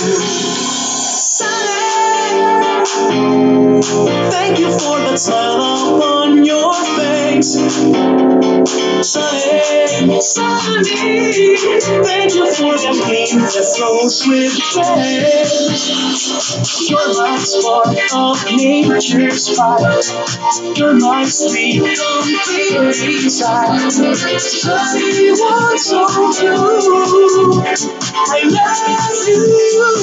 Jesus. Thank you for that smile upon your face. sunny. Sunny, Thank you for that them that throats with faith. Your light spark of nature's fire. Your light stream of the inside. Sunday, what's so you? I love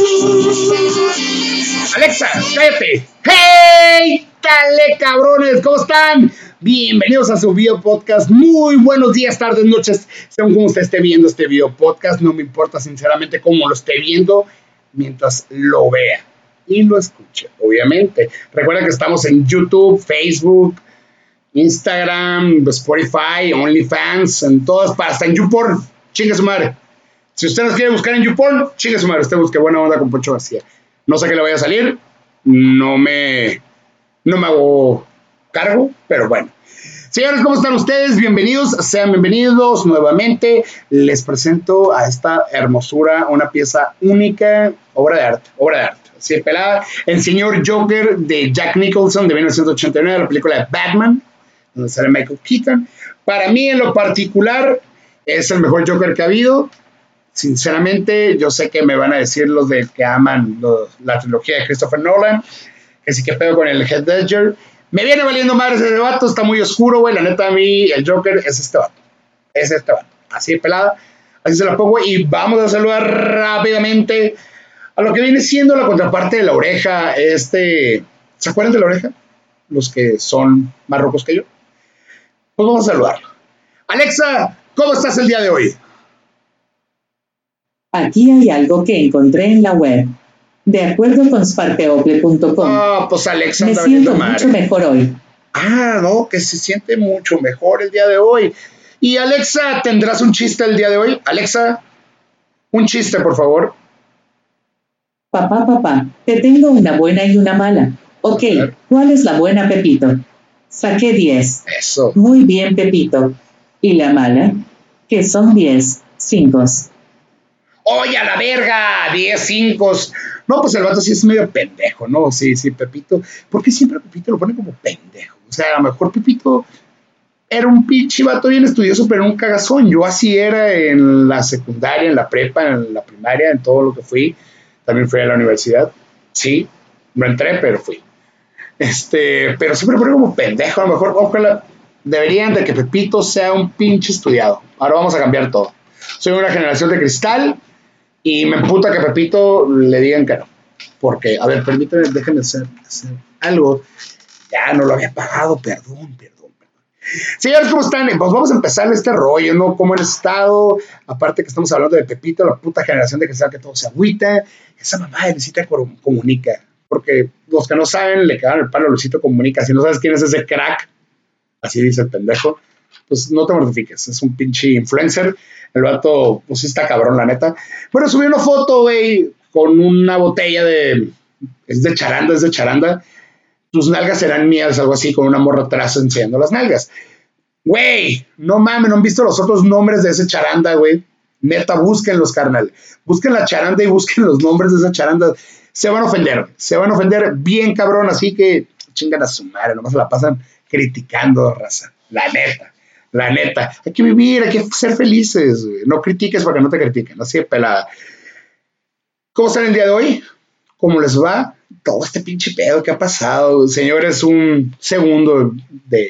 you. Alexa, cállate. ¡Hey! ¡Cale, cabrones! ¿Cómo están? Bienvenidos a su video podcast. Muy buenos días, tardes, noches. Según como usted esté viendo este video podcast, no me importa sinceramente cómo lo esté viendo mientras lo vea y lo escuche, obviamente. Recuerda que estamos en YouTube, Facebook, Instagram, Spotify, OnlyFans, en todas partes, en YouPorn. Chingue su madre. Si usted nos quiere buscar en YouPorn, chingue su madre. Usted busque buena onda con Poncho García. No sé qué le vaya a salir, no me, no me hago cargo, pero bueno. Señores, ¿cómo están ustedes? Bienvenidos, sean bienvenidos nuevamente. Les presento a esta hermosura, una pieza única, obra de arte, obra de arte. Así pelada, el señor Joker de Jack Nicholson de 1989, la película de Batman, donde sale Michael Keaton. Para mí, en lo particular, es el mejor Joker que ha habido sinceramente, yo sé que me van a decir los de que aman la trilogía de Christopher Nolan, que sí que pego con el Head Ledger. Me viene valiendo madre ese debate, está muy oscuro, güey. La neta, a mí, el Joker es este vato. Es este vato. Así pelada. Así se la pongo. Y vamos a saludar rápidamente a lo que viene siendo la contraparte de la oreja. Este. ¿Se acuerdan de la oreja? Los que son más rojos que yo. Pues vamos a saludarlo. Alexa, ¿cómo estás el día de hoy? Aquí hay algo que encontré en la web. De acuerdo con sparteople.com. Ah, pues Alexa me siento mucho mejor hoy. Ah, no, que se siente mucho mejor el día de hoy. Y Alexa, ¿tendrás un chiste el día de hoy? Alexa, un chiste, por favor. Papá, papá, te tengo una buena y una mala. Ok, ¿cuál es la buena, Pepito? Saqué 10. Eso. Muy bien, Pepito. ¿Y la mala? Que son 10. 5. ¡Oye, a la verga! 10, 5. No, pues el vato sí es medio pendejo, ¿no? Sí, sí, Pepito. ¿Por qué siempre Pepito lo pone como pendejo? O sea, a lo mejor Pepito era un pinche vato bien estudioso, pero un cagazón. Yo así era en la secundaria, en la prepa, en la primaria, en todo lo que fui. También fui a la universidad. Sí, no entré, pero fui. Este, pero siempre pone como pendejo. A lo mejor, ojalá, deberían de que Pepito sea un pinche estudiado. Ahora vamos a cambiar todo. Soy una generación de cristal y me emputa que Pepito le digan que no. Porque, a ver, permíteme, déjenme hacer, algo. Ya no lo había pagado, perdón, perdón, perdón. Señores, ¿cómo están? Pues vamos a empezar este rollo, ¿no? ¿Cómo han estado? Aparte que estamos hablando de Pepito, la puta generación de que sabe que todo se agüita. Esa mamá de Luisita Comunica. Porque los que no saben le quedan el palo a Luisito Comunica. Si no sabes quién es ese crack, así dice el pendejo, pues no te mortifiques. Es un pinche influencer el vato, pues sí está cabrón, la neta. Bueno, subí una foto, güey, con una botella de. Es de charanda, es de charanda. Tus nalgas serán mías, algo así, con una morra atrás enseñando las nalgas. Güey, no mames, no han visto los otros nombres de ese charanda, güey. Neta, búsquenlos, carnal. Busquen la charanda y busquen los nombres de esa charanda. Se van a ofender, se van a ofender bien cabrón, así que chingan a su madre, nomás la pasan criticando, raza. La neta. La neta, hay que vivir, hay que ser felices, No critiques para que no te critiquen, así de pelada. ¿Cómo están el día de hoy? ¿Cómo les va? Todo este pinche pedo que ha pasado. Señores, un segundo de,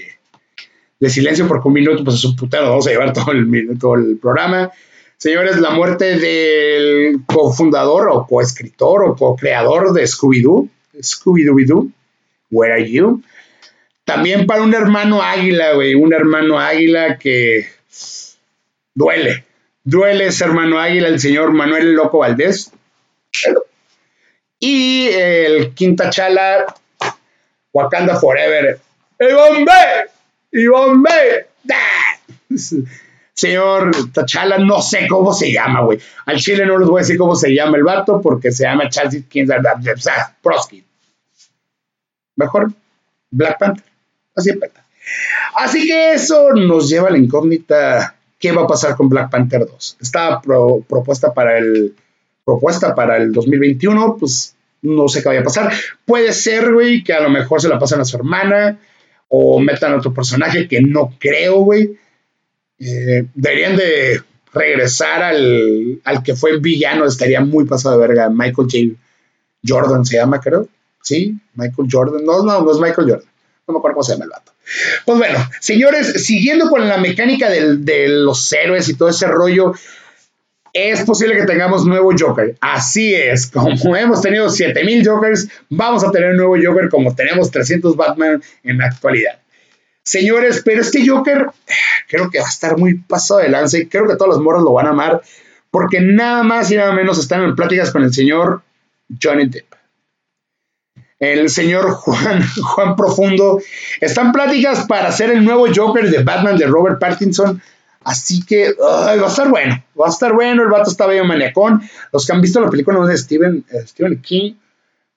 silencio porque un minuto, pues es un putero, vamos a llevar todo el, todo el programa. Señores, la muerte del cofundador o coescritor o co-creador de Scooby-Doo, Scooby-Doo, Where Are You? También para un hermano águila, güey, un hermano águila que duele. Duele ese hermano águila, el señor Manuel Loco Valdés. Y el Quinta Chala, Wakanda Forever. ¡Y bombe! ¡Y bombe! Señor Tachala, no sé cómo se llama, güey. Al chile no les voy a decir cómo se llama el vato porque se llama Charles Prosky. Mejor Black Panther. Así Así que eso nos lleva a la incógnita, ¿qué va a pasar con Black Panther 2? Está propuesta para el propuesta para el 2021, pues no sé qué vaya a pasar. Puede ser, güey, que a lo mejor se la pasan a su hermana o metan a otro personaje que no creo, güey. Eh, deberían de regresar al, al, que fue villano, estaría muy pasado de verga. Michael J. Jordan se llama, creo. Sí, Michael Jordan. No, no, no es Michael Jordan. No me acuerdo cómo se llama el vato. Pues bueno, señores, siguiendo con la mecánica de los héroes y todo ese rollo, es posible que tengamos nuevo Joker. Así es, como hemos tenido 7000 Jokers, vamos a tener un nuevo Joker como tenemos 300 Batman en la actualidad. Señores, pero este Joker creo que va a estar muy pasado de lance. Creo que todos los moros lo van a amar porque nada más y nada menos están en pláticas con el señor Johnny Depp. El señor Juan, Juan Profundo. Están pláticas para hacer el nuevo Joker de Batman de Robert Pattinson Así que va a estar bueno, va a estar bueno. El vato está medio maniacón. Los que han visto la película de Stephen, eh, Stephen King,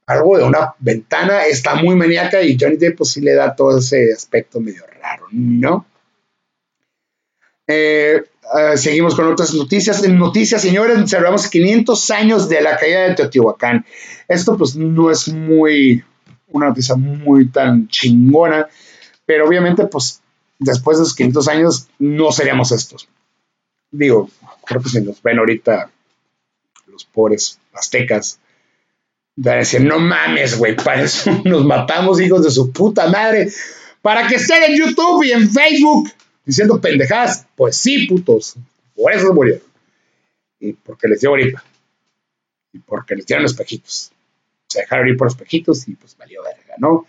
algo de una ventana, está muy maníaca y Johnny Depp pues sí le da todo ese aspecto medio raro, ¿no? Eh, eh, seguimos con otras noticias. En noticias, señores, celebramos 500 años de la caída de Teotihuacán. Esto pues no es muy, una noticia muy tan chingona, pero obviamente pues después de esos 500 años no seríamos estos. Digo, creo que si nos ven ahorita los pobres aztecas, a decir, no mames, güey, para eso nos matamos, hijos de su puta madre, para que estén en YouTube y en Facebook diciendo pendejadas. Pues sí, putos, por eso murieron. Y porque les dio gripa. Y porque les dieron espejitos. Se dejaron ir por espejitos y pues valió verga, ¿no?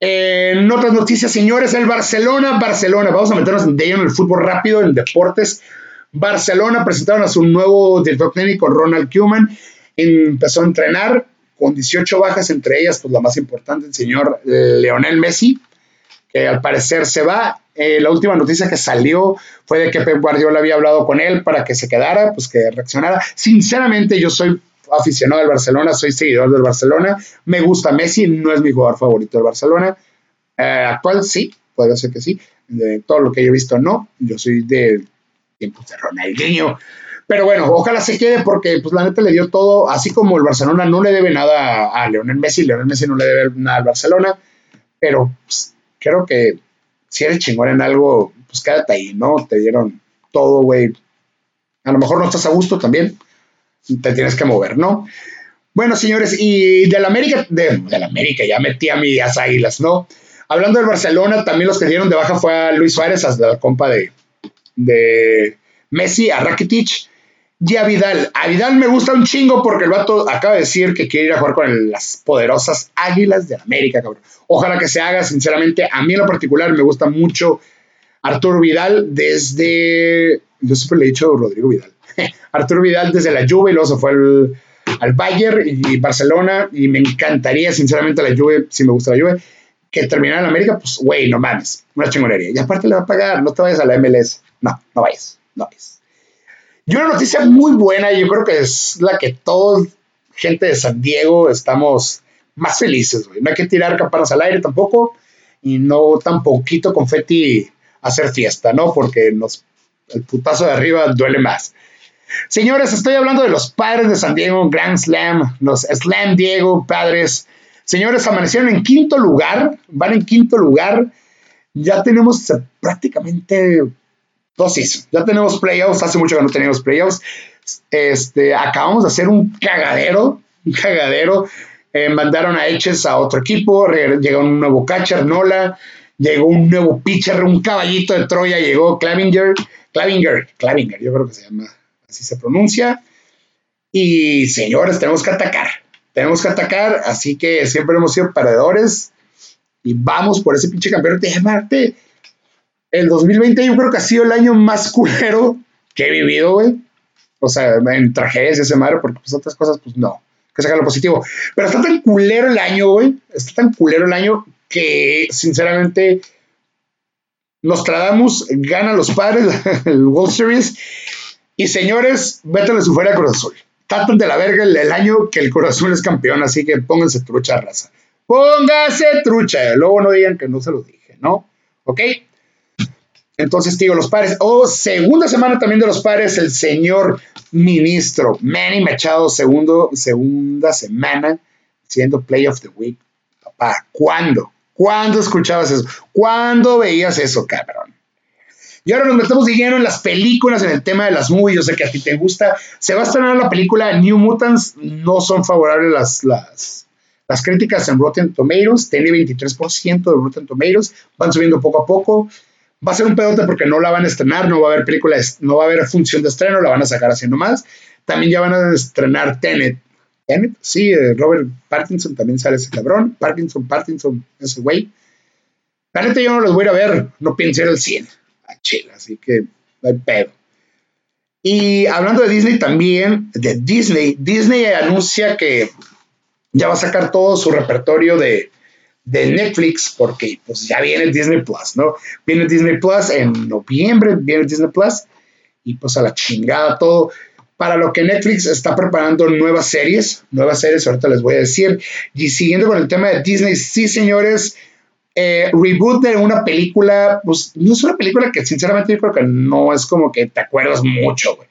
en otras noticias, señores, el Barcelona, Barcelona, vamos a meternos de en el fútbol rápido, en deportes. Barcelona presentaron a su nuevo director técnico, Ronald Koeman. Empezó a entrenar con 18 bajas, entre ellas, pues la más importante, el señor Leonel Messi, que al parecer se va. Eh, la última noticia que salió fue de que Pep Guardiola había hablado con él para que se quedara, pues que reaccionara. Sinceramente, yo soy aficionado del Barcelona, soy seguidor del Barcelona. Me gusta Messi, no es mi jugador favorito del Barcelona. Eh, actual, sí, puede ser que sí. De todo lo que yo he visto, no. Yo soy de tiempos de Ronaldinho. Pero bueno, ojalá se quede porque pues la neta le dio todo, así como el Barcelona no le debe nada a Leonel Messi, Leonel Messi no le debe nada al Barcelona, pero pues, creo que si eres chingón en algo, pues quédate ahí, ¿no? Te dieron todo, güey. A lo mejor no estás a gusto también, te tienes que mover, ¿no? Bueno, señores, y del América, de, del América, ya metí a mis águilas, ¿no? Hablando del Barcelona, también los que dieron de baja fue a Luis Suárez, hasta la compa de, de Messi, a Rakitic y a Vidal. A Vidal me gusta un chingo porque el vato acaba de decir que quiere ir a jugar con las poderosas águilas de América, cabrón. Ojalá que se haga, sinceramente. A mí en lo particular me gusta mucho Arturo Vidal desde. Yo siempre le he dicho Rodrigo Vidal. Arturo Vidal desde la Juve y luego se fue al, Bayern y Barcelona y me encantaría sinceramente la Juve, si me gusta la Juve, que terminara en América, pues güey, no mames, una chingonería. Y aparte le va a pagar, no te vayas a la MLS. No, no vayas, no vayas. Y una noticia muy buena, yo creo que es la que todos, gente de San Diego, estamos más felices, güey. No hay que tirar campanas al aire tampoco, y no tan poquito confeti hacer fiesta, ¿no? Porque nos, el putazo de arriba duele más. Señores, estoy hablando de los padres de San Diego, Grand Slam, los Slam Diego padres. Señores, amanecieron en quinto lugar, van en quinto lugar. Ya tenemos prácticamente dosis. Ya tenemos playoffs, hace mucho que no teníamos playoffs. Este, acabamos de hacer un cagadero, un cagadero. Eh, mandaron a Eches a otro equipo, llegó un nuevo catcher, Nola, llegó un nuevo pitcher, un caballito de Troya, llegó Clavinger, Clavinger, Clavinger, yo creo que se llama así se pronuncia. Y señores, tenemos que atacar, tenemos que atacar, así que siempre hemos sido perdedores y vamos por ese pinche campeonato de Marte. El 2020 yo creo que ha sido el año más culero que he vivido, güey. O sea, en tragedias y ese madre, porque pues otras cosas, pues no, que saca lo positivo. Pero está tan culero el año, güey, está tan culero el año que sinceramente nos tratamos, gana los padres el World Series y señores, métanle su fuera Cruz Azul. Tratan de la verga el, año que el Cruz es campeón, así que pónganse trucha, raza. Pónganse trucha. Luego no digan que no se lo dije, ¿no? ¿Ok? Entonces, digo, los padres. Oh, segunda semana también de los padres, el señor ministro Manny Machado, segundo, segunda semana, siendo Play of the Week. Papá, ¿cuándo? ¿Cuándo escuchabas eso? ¿Cuándo veías eso, cabrón? Y ahora nos metemos lleno en las películas, en el tema de las movies. Yo sé que a ti te gusta. Se va a estrenar la película New Mutants. No son favorables las, las, las críticas en Rotten Tomatoes. Tiene 23% de Rotten Tomatoes. Van subiendo poco a poco. Va a ser un pedote porque no la van a estrenar. No va a haber película, no va a haber función de estreno. La van a sacar haciendo más. También ya van a estrenar Tenet. Tenet, sí, eh, Robert Parkinson también sale ese cabrón. Parkinson, Parkinson, ese güey. La neta yo no los voy a ir a ver. No pienso ir al cine así que no hay pedo. Y hablando de Disney también, de Disney, Disney anuncia que ya va a sacar todo su repertorio de, de Netflix, porque pues ya viene Disney Plus, ¿no? Viene Disney Plus en noviembre, viene Disney Plus, y pues a la chingada todo. Para lo que Netflix está preparando nuevas series, nuevas series, ahorita les voy a decir. Y siguiendo con el tema de Disney, sí, señores, eh, reboot de una película, pues no es una película que sinceramente yo creo que no es como que te acuerdas mucho, güey.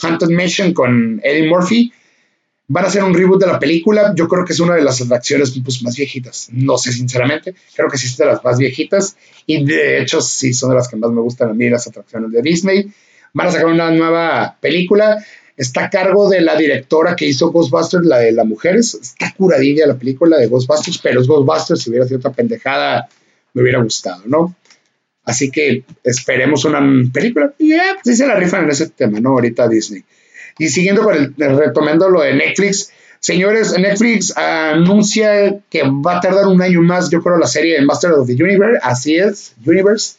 Haunted Mission con Eddie Murphy. Van a hacer un reboot de la película. Yo creo que es una de las atracciones pues, más viejitas. No sé, sinceramente. Creo que sí es de las más viejitas. Y de hecho, sí son de las que más me gustan a mí, las atracciones de Disney. Van a sacar una nueva película. Está a cargo de la directora que hizo Ghostbusters, la de las mujeres. Está curadilla la película de Ghostbusters, pero es Ghostbusters. Si hubiera sido otra pendejada, me hubiera gustado, ¿no? Así que esperemos una película. Y ya, pues sí se la rifan en ese tema, ¿no? Ahorita Disney. Y siguiendo con el, retomando lo de Netflix, señores, Netflix anuncia que va a tardar un año más, yo creo, la serie de Master of the Universe. Así es, Universe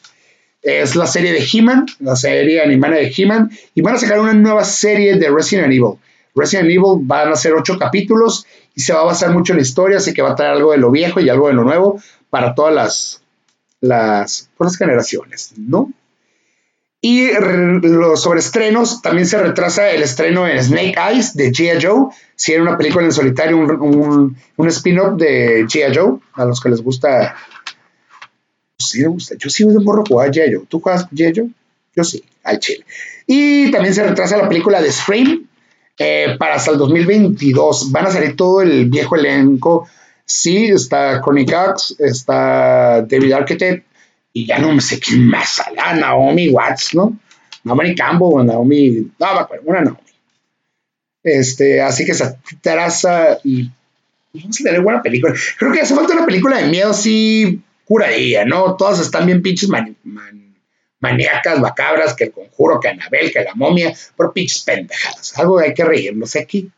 es la serie de He-Man, la serie animada de He-Man, y van a sacar una nueva serie de Resident Evil. Resident Evil van a ser ocho capítulos y se va a basar mucho en la historia, así que va a traer algo de lo viejo y algo de lo nuevo para todas las, las, pues, generaciones, ¿no? Y los sobre estrenos, también se retrasa el estreno en Snake Eyes de G.I. Joe. Si era una película en solitario, un, un, un spin-off de G.I. Joe, a los que les gusta sí me gusta. Yo sí de morro jugaba G.I. ¿Tú juegas G.I. Yo sí, al chile. Y también se retrasa la película de Scream eh, para hasta el 2022. Van a salir todo el viejo elenco. Sí, está Connie Cox, está David Arquette, y ya no me sé quién más sale. Ah, Naomi Watts, ¿no? Naomi Campbell, Naomi, no una Naomi. Este, así que se traza y vamos a tener buena película. Creo que hace falta una película de miedo sí curadilla, ¿no? Todas están bien pinches maníacas, macabras, que el conjuro, que Anabel, que la momia, por pinches pendejadas. Algo hay que reírnos aquí.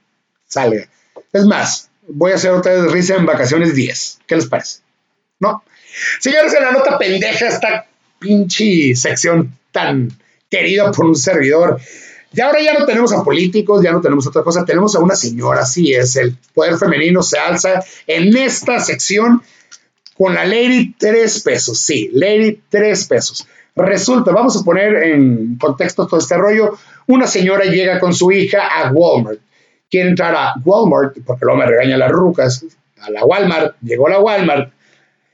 Salga. Es más, voy a hacer otra vez risa en vacaciones 10. ¿Qué les parece? ¿No? Señores, en la nota pendeja, esta pinche sección tan querida por un servidor. Y ahora ya no tenemos a políticos, ya no tenemos otra cosa, tenemos a una señora, así es, el poder femenino se alza en esta sección con la Lady 3 pesos. Sí, Lady 3 pesos. Resulta, vamos a poner en contexto todo este rollo, una señora llega con su hija a Walmart. Quiere entrar a Walmart, porque luego me regaña las rucas, a la Walmart, llegó a la Walmart,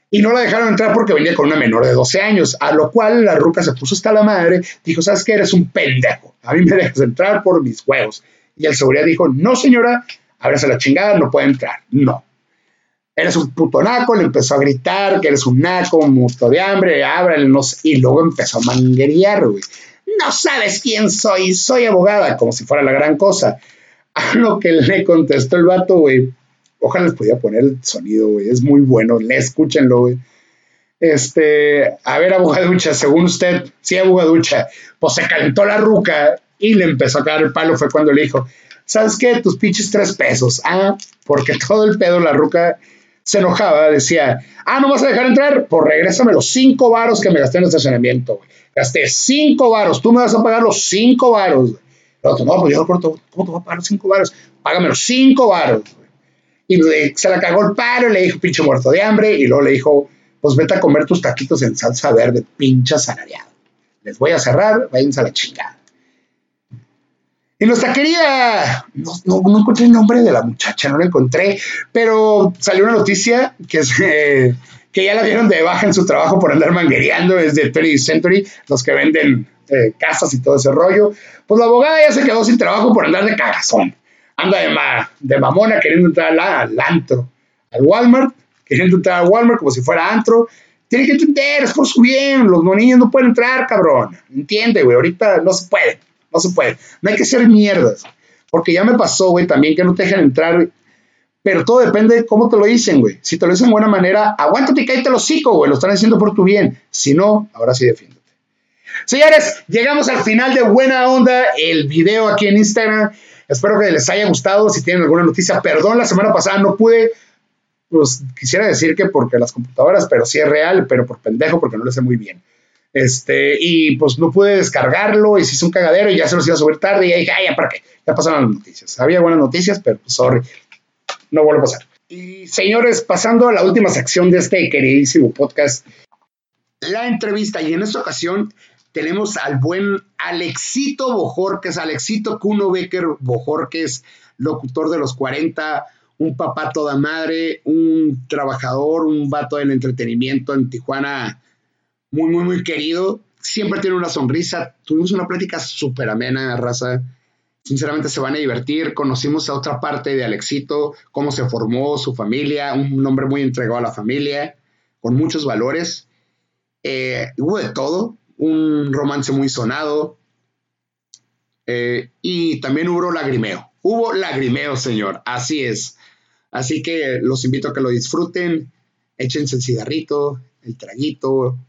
y no la dejaron entrar porque venía con una menor de 12 años, a lo cual la ruca se puso hasta la madre, dijo, ¿sabes qué? Eres un pendejo, a mí me dejas entrar por mis huevos. Y el seguridad dijo, no señora, ábrase la chingada, no puede entrar, no eres un puto naco, le empezó a gritar que eres un naco, un muerto de hambre, ábranos, y luego empezó a manguerear, güey. No sabes quién soy, soy abogada, como si fuera la gran cosa. A lo que le contestó el vato, güey, ojalá les pudiera poner el sonido, güey, es muy bueno, le escúchenlo, güey. Este, a ver, abogaducha, según usted, sí, abogaducha, pues se calentó la ruca y le empezó a caer el palo, fue cuando le dijo, ¿sabes qué? Tus pinches tres pesos. Ah, porque todo el pedo la ruca se enojaba, decía, ah, no vas a dejar entrar, pues regrésame los cinco varos que me gasté en el estacionamiento, güey. Gasté cinco varos, tú me vas a pagar los cinco varos, güey. otro, no, pues yo corto, ¿cómo te voy a pagar los cinco varos? Págame los cinco varos. Y se la cagó el paro, le dijo, pinche muerto de hambre, y luego le dijo, pues vete a comer tus taquitos en salsa verde, pinche salariado. Les voy a cerrar, váyanse a la chingada. Y nuestra querida, no, no, encontré el nombre de la muchacha, no la encontré, pero salió una noticia que, que ya la dieron de baja en su trabajo por andar manguereando desde 20th Century, los que venden eh, casas y todo ese rollo. Pues la abogada ya se quedó sin trabajo por andar de cagazón. Anda de, ma, de mamona queriendo entrar al, al antro, al Walmart, queriendo entrar al Walmart como si fuera antro. Tiene que entender, es por su bien. Los niños no pueden entrar, cabrón. Entiende, güey. Ahorita no se puede. No se puede. No hay que ser mierdas. Porque ya me pasó, güey, también que no te dejan entrar. Pero todo depende de cómo te lo dicen, güey. Si te lo dicen de buena manera, aguántate y cállate los hocico, güey. Lo están haciendo por tu bien. Si no, ahora sí defiéndete. Señores, llegamos al final de Buena Onda, el video aquí en Instagram. Espero que les haya gustado. Si tienen alguna noticia, perdón, la semana pasada no pude pues quisiera decir que porque las computadoras, pero sí es real, pero por pendejo, porque no lo sé muy bien. Este, y pues no pude descargarlo y se hizo un cagadero y ya se los iba a subir tarde y dije, ay, ya para qué, ya pasaron las noticias. Había buenas noticias, pero pues, sorry, no vuelve a pasar. Y señores, pasando a la última sección de este queridísimo podcast, la entrevista, y en esta ocasión tenemos al buen Alexito Bojorques, Alexito Kuno Becker Bojorques, locutor de los 40 un papá toda madre, un trabajador, un vato del entretenimiento en Tijuana, muy, muy, muy querido. Siempre tiene una sonrisa. Tuvimos una plática súper amena, raza. Sinceramente se van a divertir. Conocimos a otra parte de Alexito, cómo se formó su familia, un hombre muy entregado a la familia, con muchos valores. Eh, hubo de todo, un romance muy sonado. Eh, y también hubo lagrimeo. Hubo lagrimeo, señor. Así es. Así que los invito a que lo disfruten, échense el cigarrito, el traguito,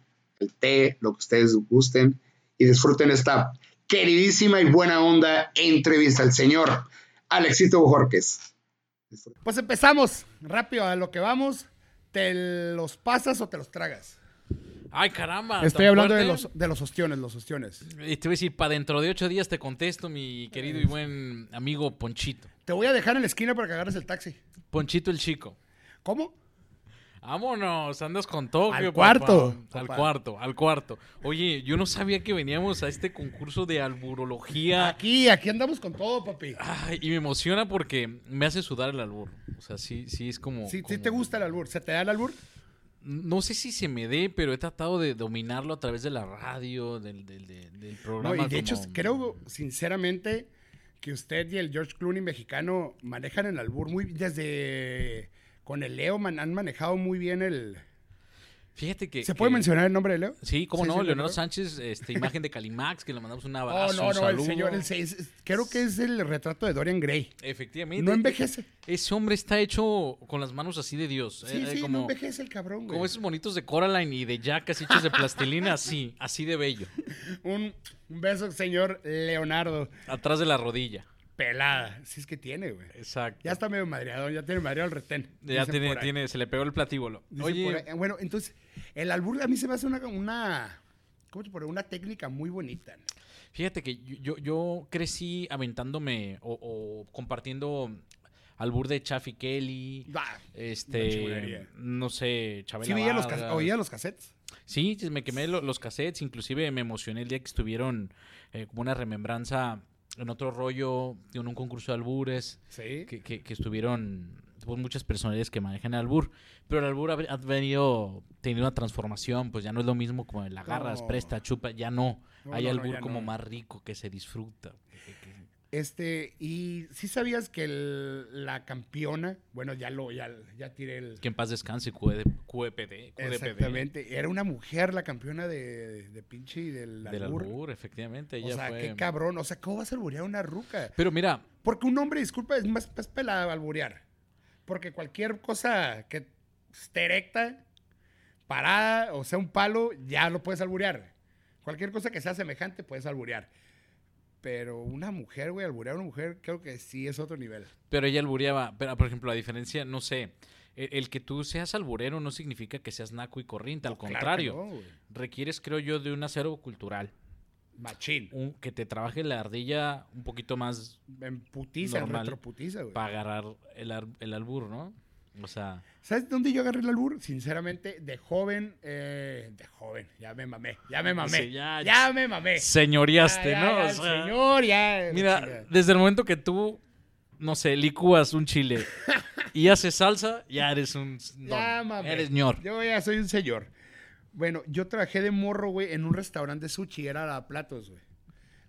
el té, lo que ustedes gusten, y disfruten esta queridísima y buena onda entrevista al señor Alexito Bojorques. Pues empezamos, rápido a lo que vamos. ¿Te los pasas o te los tragas? Ay, caramba. Estoy ¿tan hablando de los, de los ostiones, los ostiones. Y te voy a decir, para dentro de ocho días te contesto, mi querido y buen amigo Ponchito. Te voy a dejar en la esquina para que agarres el taxi. Ponchito el chico. ¿Cómo? Vámonos, andas con Tokio. Al papá. cuarto, Al papá. cuarto, al cuarto. Oye, yo no sabía que veníamos a este concurso de alburología. Aquí, aquí andamos con todo, papi. Ay, y me emociona porque me hace sudar el albur. O sea, sí, sí es como. Sí, sí te gusta el albur. ¿Se te da el albur? No sé si se me dé, pero he tratado de dominarlo a través de la radio, del, del, del- del No, programa. y de hecho, creo sinceramente que usted y el George Clooney mexicano manejan el albur muy desde con el Leo man- han manejado muy bien el. Fíjate que. ¿Se puede mencionar el nombre de Leo? Sí, cómo Sí, no, sí, Leonardo Leo. Sánchez, este, imagen de Calimax, que le mandamos un Oh, abrazo, no, un no, el saludo. señor, el, se- es- creo que es el retrato de Dorian Gray. Efectivamente. No envejece. Ese hombre está hecho con las manos así de Dios. Sí, eh, eh, sí, como, no envejece el cabrón, güey. como esos monitos de Coraline y de Jack así hechos de plastilina, así, así de bello. Un, un beso, señor Leonardo. Atrás de la rodilla. Pelada. Sí es que tiene, güey. Exacto. Ya está medio madreado, ya tiene madreado el retén. Ya tiene, tiene, se le pegó el platíbulo. Oye. Bueno, entonces, el albur a mí se me hace una, una ¿cómo te pone? Una técnica muy bonita. ¿no? Fíjate que yo, yo, crecí aventándome o, o compartiendo albur de Chaffy Kelly, Ah, una este, no sé, Chabela ¿Sí veía los, oía los cassettes? Sí, me quemé lo- los cassettes, inclusive me emocioné el día que estuvieron eh, como una remembranza en otro rollo, en un concurso de albures, Sí. que, que- que estuvieron pues, muchas personalidades que manejan el albur, pero el albur ha, ha venido teniendo una transformación, pues ya no es lo mismo como el agarras, No. presta, chupa, ya no. No, Hay no, albur como más rico que se disfruta. Este, y sí sabías que el- la campeona, bueno, ya lo, ya, ya tiré el. Que en paz descanse, QED QEPD, QDPD. Exactamente. Era una mujer la campeona de, de pinche y del Del albur. albur, efectivamente. O Ella sea, fue... qué cabrón. O sea, ¿cómo vas a alburear una ruca? Pero mira, Porque un hombre, disculpa, es más, más pelada alburear. Porque cualquier cosa que esté erecta, parada, o sea, un palo, ya lo puedes alburear. Cualquier cosa que sea semejante, puedes alburear. Pero una mujer, güey, alburear a una mujer, creo que sí es otro nivel. Pero ella albureaba, pero por ejemplo, la diferencia, no sé, el, el que tú seas alburero no significa que seas naco y corriente, al claro contrario, no, güey. requieres, creo yo, de un acervo cultural, Machín. un, que te trabaje la ardilla un poquito más En putiza, en Normal. retroputiza, güey. para agarrar el, el albur, ¿no? O sea, ¿Sabes dónde yo agarré el albur? Sinceramente, de joven, eh, de joven, ya me mamé, ya me mamé, Sí, ya- ya, me mamé. señoriaste, Ya, ¿no? ya, O ya, sea, señor, ya. mira, desde el momento que tú no sé, licúas un chile y haces salsa, ya eres un... Ya, mame. eres ñor. Yo ya soy un señor. Bueno, yo trabajé de morro, güey, en un restaurante de sushi, era lavaplatos, güey.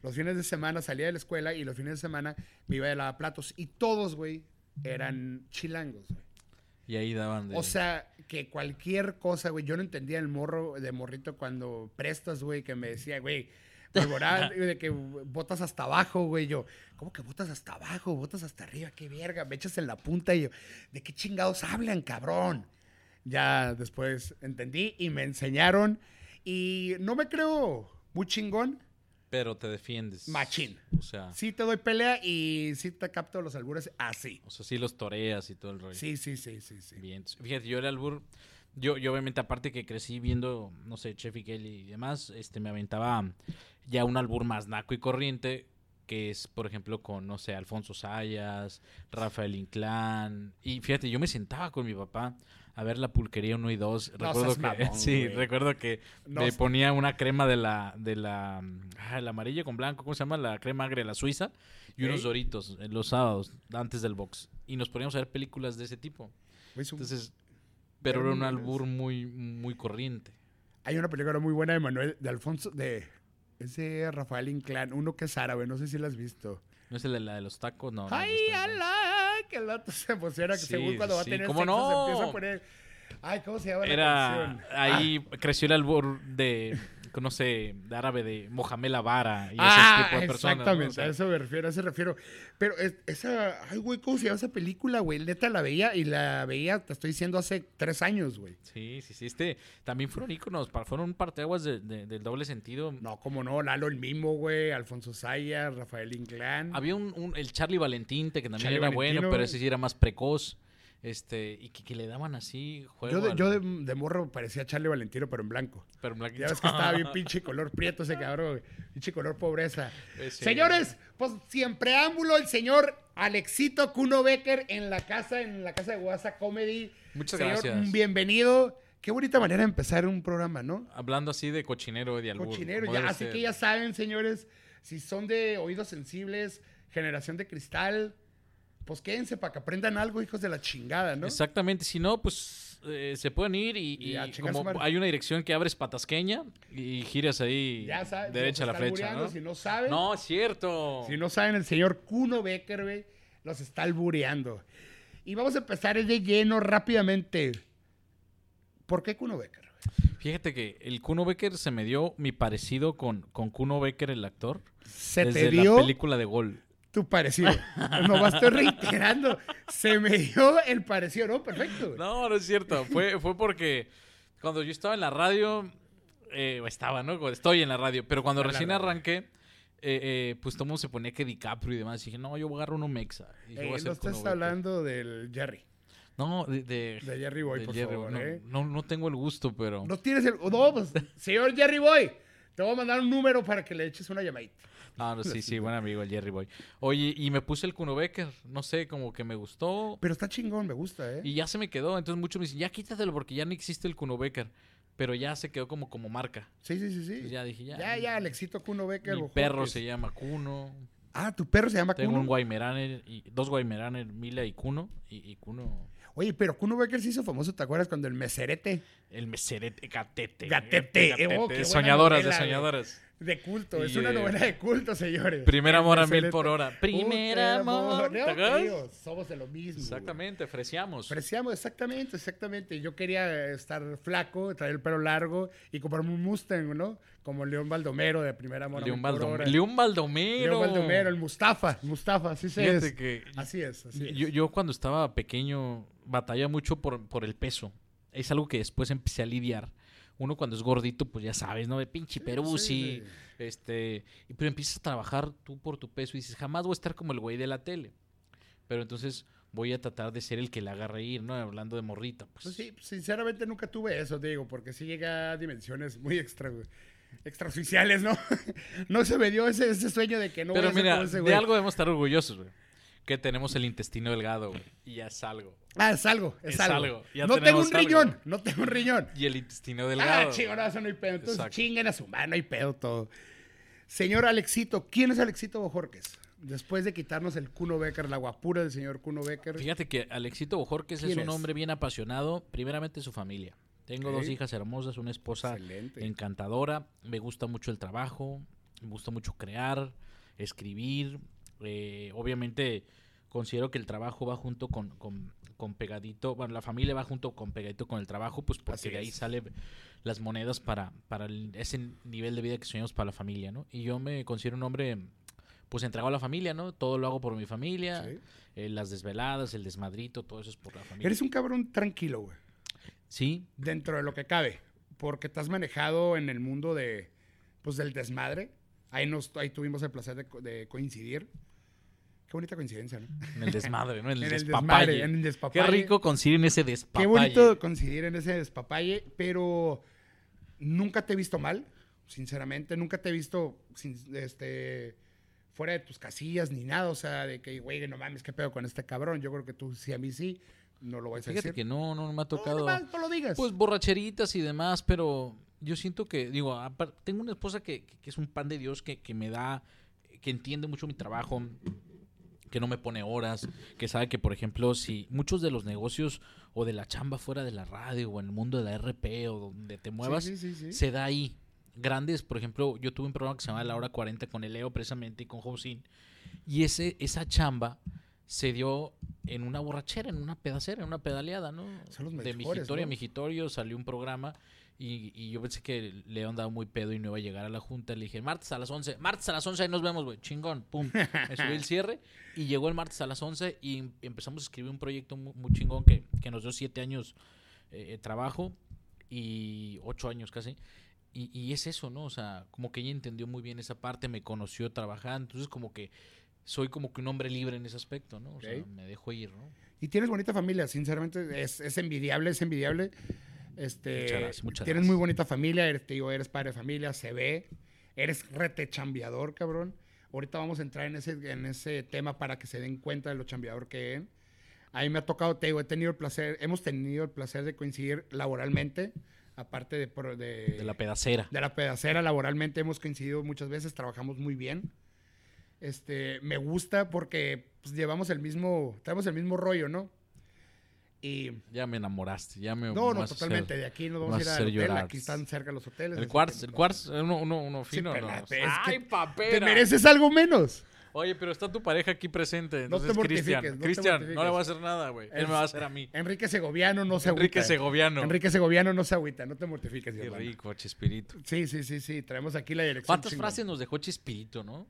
Los fines de semana salía de la escuela y los fines de semana me iba de lavaplatos. Y todos, güey, eran chilangos, güey. Y ahí daban de... O sea, que cualquier cosa, güey. Yo no entendía el morro de morrito cuando prestas, güey, que me decía, güey, de que botas hasta abajo, güey. Yo, ¿cómo que botas hasta abajo? Botas hasta arriba, qué verga. Me echas en la punta y yo, ¿de qué chingados hablan, cabrón? Ya después entendí y me enseñaron. Y no me creo muy chingón, Pero te defiendes. machín. O sea, Sí te doy pelea y sí te capto los albures así. o sea, sí los toreas y todo el rollo. Sí, sí, sí, sí, sí. Bien. Fíjate, yo el albur, yo, yo obviamente aparte que crecí viendo, no sé, Chef y Kelly y demás, este, me aventaba ya un albur más naco y corriente, que es, por ejemplo, con, no sé, Alfonso Sayas, Rafael Inclán. Y fíjate, yo me sentaba con mi papá a ver la pulquería 1 y 2. No recuerdo que, mamón, sí, güey. recuerdo que No me ponía una crema de la, de la, ah, el amarillo con blanco, ¿cómo se llama? La crema agria, la suiza, y unos doritos en los sábados, antes del box. Y nos poníamos a ver películas de ese tipo. Entonces, pero era un albur muy, muy corriente. Hay una película muy buena de Manuel, de Alfonso, de ese Rafael Inclán, uno que es árabe, no sé si la has visto. ¿No es el de la de los tacos? No. no, no Que el vato se emociona, que Sí, según cuando va a tener ¿cómo sexo se no? empieza a poner... Ay, ¿cómo se llama la Era canción? ahí creció el albur de, no sé, de árabe de Mohamed Lavara y Ah, ese tipo de personas. ¿no? exactamente, O sea, a eso me refiero, a eso me refiero. Pero es- esa, ay, güey, ¿cómo se llama esa película, güey? Neta la veía y la veía, te estoy diciendo, hace tres años, güey. Sí, sí, sí. Este, también fueron íconos, fueron un parteaguas de, de- del doble sentido. No, como no, Lalo el Mimo, güey, Alfonso Sayas, Rafael Inclán. Había un, un- el Charlie Valentín, que también Charlie era Valentino, bueno, pero ese sí era más precoz. Este, y que, que le daban así juego. Yo, de, al- yo de, de morro parecía Charlie Valentino, pero en blanco. pero en blanco- Ya ves que estaba bien pinche color prieto ese cabrón. Pinche color pobreza. Ese- Señores, pues si en preámbulo el señor Alexito Cuno Becker en la casa, en la casa de WhatsApp Comedy. Muchas Señor, gracias. bienvenido. Qué bonita manera de empezar un programa, ¿no? Hablando así de cochinero y de albur. Cochinero, ya, así que ya saben, señores, si son de oídos sensibles, generación de cristal, pues quédense para que aprendan algo, hijos de la chingada, ¿no? Exactamente, si no, pues eh, se pueden ir y, como hay una dirección que abres patasqueña y giras ahí Ya derecha a la flecha, ¿no? Si no saben, No, es cierto. si no saben, el señor Kuno Becker, güey, los está albureando. Y vamos a empezar de lleno rápidamente. ¿Por qué Kuno Becker? güey? Fíjate que el Kuno Becker se me dio mi parecido con, con Kuno Becker, el actor, Se desde te dio la película de Gol. Tu parecido. Nomás estoy reiterando. Se me dio el parecido, ¿no? Perfecto. güey. No, no es cierto. Fue, fue porque cuando yo estaba en la radio, eh, o estaba, ¿no? Estoy en la radio, pero cuando recién arranqué, eh, eh, pues todo mundo se ponía que DiCaprio y demás. Y dije, no, yo voy a agarrar uno mexa. Y yo Eh, voy a no hacer estás hablando del Jerry. No, de, de, De Jerry Boy, de por Jerry favor, Boy. ¿eh? No, no, no tengo el gusto, pero... No tienes el. No, pues, señor Jerry Boy, te voy a mandar un número para que le eches una llamadita. No, sí, sí, buen amigo el Jerry Boy. Oye, y me puse el Kuno Becker, no sé, como que me gustó. Pero está chingón, me gusta, ¿eh? Y ya se me quedó, entonces muchos me dicen, ya quítatelo porque ya no existe el Kuno Becker. Pero ya se quedó como, como marca. Sí, sí, sí, sí. Entonces ya dije, ya. ya, ya, Alexito Kuno Becker. Mi perro se llama Kuno. Ah, tu perro se llama Tengo Kuno. un Guaymeraner, y, dos Guaymeraner, Mila y Kuno. Y, y Kuno, Oye, pero Kuno Becker se hizo famoso, ¿te acuerdas? Cuando el meserete el meserete, gatete. Gatete, oh, qué buena soñadoras, de novela, soñadoras. De culto. Es una eh, novela de culto, señores. Primer amor a mil por hora. Primer amor. Somos de lo mismo. Exactamente, ofrecíamos. Apreciamos, exactamente, exactamente. Yo quería estar flaco, traer el pelo largo y comprarme un Mustang, ¿no? Como León Baldomero de Primera Amor a León, Mil por Baldom- Hora. León Baldomero. León Baldomero, el Mustafa, Mustafa, así se es. que Así es, así es. yo, yo cuando estaba pequeño batalla mucho por, por el peso. Es algo que después empecé a lidiar. Uno cuando es gordito, pues ya sabes, ¿no? De pinche Perú, sí, sí. Este, y- pero empiezas a trabajar tú por tu peso y dices, jamás voy a estar como el güey de la tele. Pero entonces voy a tratar de ser el que le haga reír, ¿no? Hablando de morrita. Pues, Pues sí, sinceramente nunca tuve eso, te digo, porque sí llega a dimensiones muy extra, extraoficiales, ¿no? no se me dio ese, ese sueño de que no voy a ser mira, como ese de güey. algo debemos estar orgullosos, güey. Que tenemos el intestino delgado, güey. Y ya es algo. Ah, es algo, es, Es algo. algo, ya no tengo un algo. riñón, no tengo un riñón. Y el intestino delgado. Ah, chingo, no, eso no hay pedo. Entonces Exacto. chinguen a su mano, no hay pedo todo. Señor Alexito, ¿quién es Alexito Bojorques? Después de quitarnos el Kuno Becker, la guapura del señor Kuno Becker. Fíjate que Alexito Bojorquez es ¿Quién un es? hombre bien apasionado, primeramente su familia. Tengo dos hijas hermosas, una esposa Excelente. encantadora, me gusta mucho el trabajo, me gusta mucho crear, escribir. Eh, obviamente considero que el trabajo va junto con, con- con pegadito, bueno, la familia va junto con pegadito con el trabajo, pues porque Así de ahí es. sale las monedas para, para el- ese nivel de vida que soñamos para la familia, ¿no? Y yo me considero un hombre, pues entregado a la familia, ¿no? Todo lo hago por mi familia, Sí. eh, las desveladas, el desmadrito, todo eso es por la familia. Eres un cabrón tranquilo, güey. Sí, Dentro de lo que cabe. Porque te has manejado en el mundo de, pues, del desmadre. Ahí, nos, ahí tuvimos el placer de, de coincidir. Qué bonita coincidencia, ¿no? en el desmadre, ¿no? En el, En el despapalle. desmadre, en el Qué despapalle. rico coincidir en ese Qué despapalle. bonito coincidir en ese despapalle, pero nunca te he visto mal, sinceramente. Nunca te he visto sin- este, fuera de tus casillas ni nada. O sea, de que, güey, no mames, qué pedo con este cabrón. Yo creo que tú sí, a mí sí. No lo vais a Fíjate decir. que no, no me ha No, tocado. nomás no lo digas. Pues borracheritas y demás, pero yo siento que, digo, tengo una esposa que, que es un pan de Dios, que, que me da, que entiende mucho mi trabajo, que no me pone horas, que sabe que, por ejemplo, si muchos de los negocios o de la chamba fuera de la radio o en el mundo de la RP o donde te muevas, Sí, sí, sí, sí. se da ahí. Grandes, por ejemplo, yo tuve un programa que se llama La Hora 40 con el Leo precisamente y con Josín. Y ese, esa chamba se dio en una borrachera, en una pedacera, en una pedaleada, ¿no? Son los de Mijitorio a ¿no? Mijitorio salió un programa y, y yo pensé que Leo andaba muy pedo y no iba a llegar a la junta. Le dije, martes a las 11, martes a las 11 ahí nos vemos, güey, chingón, pum. Me subí el cierre y llegó el martes a las 11 y em- empezamos a escribir un proyecto muy, muy chingón que, que nos dio siete años eh, de trabajo y ocho años casi. Y, y es eso, ¿no? O sea, como que ella entendió muy bien esa parte, me conoció trabajando, entonces como que soy como que un hombre libre en ese aspecto, ¿no? O sea, me dejo ir, ¿no? Y tienes bonita familia, sinceramente. Es, es envidiable, es envidiable. Este, Muchas gracias, muchas tienes gracias. muy bonita familia, eres, te digo, eres padre de familia, se ve. Eres rete chambeador, cabrón. Ahorita vamos a entrar en ese, en ese tema para que se den cuenta de lo chambeador que es. A mí me ha tocado, te digo, he tenido el placer, hemos tenido el placer de coincidir laboralmente, aparte de, de, De la pedacera. de la pedacera laboralmente hemos coincidido muchas veces, trabajamos muy bien. Este, me gusta porque pues, llevamos el mismo, traemos el mismo rollo, ¿no? Y Ya me enamoraste, ya me no, no, hacer- totalmente. De aquí nos vamos a ir al hotel. llorar. Aquí están cerca los hoteles. El quartz, el quartz, uno, uno, uno fino, ¿no? la- es que ¡Ay, Te papera! mereces algo menos. Oye, pero está tu pareja aquí presente. No te Entonces, Cristian, no te Cristian, no le voy a hacer nada, güey. Él me va a hacer a mí. Enrique Segoviano no se Enrique agüita. Segoviano. Enrique Segoviano no se agüita, no te mortifiques. Qué hermano. rico, Chespirito. Sí, sí, sí, sí. Traemos aquí la dirección. ¿Cuántas frases nos dejó Chespirito, no?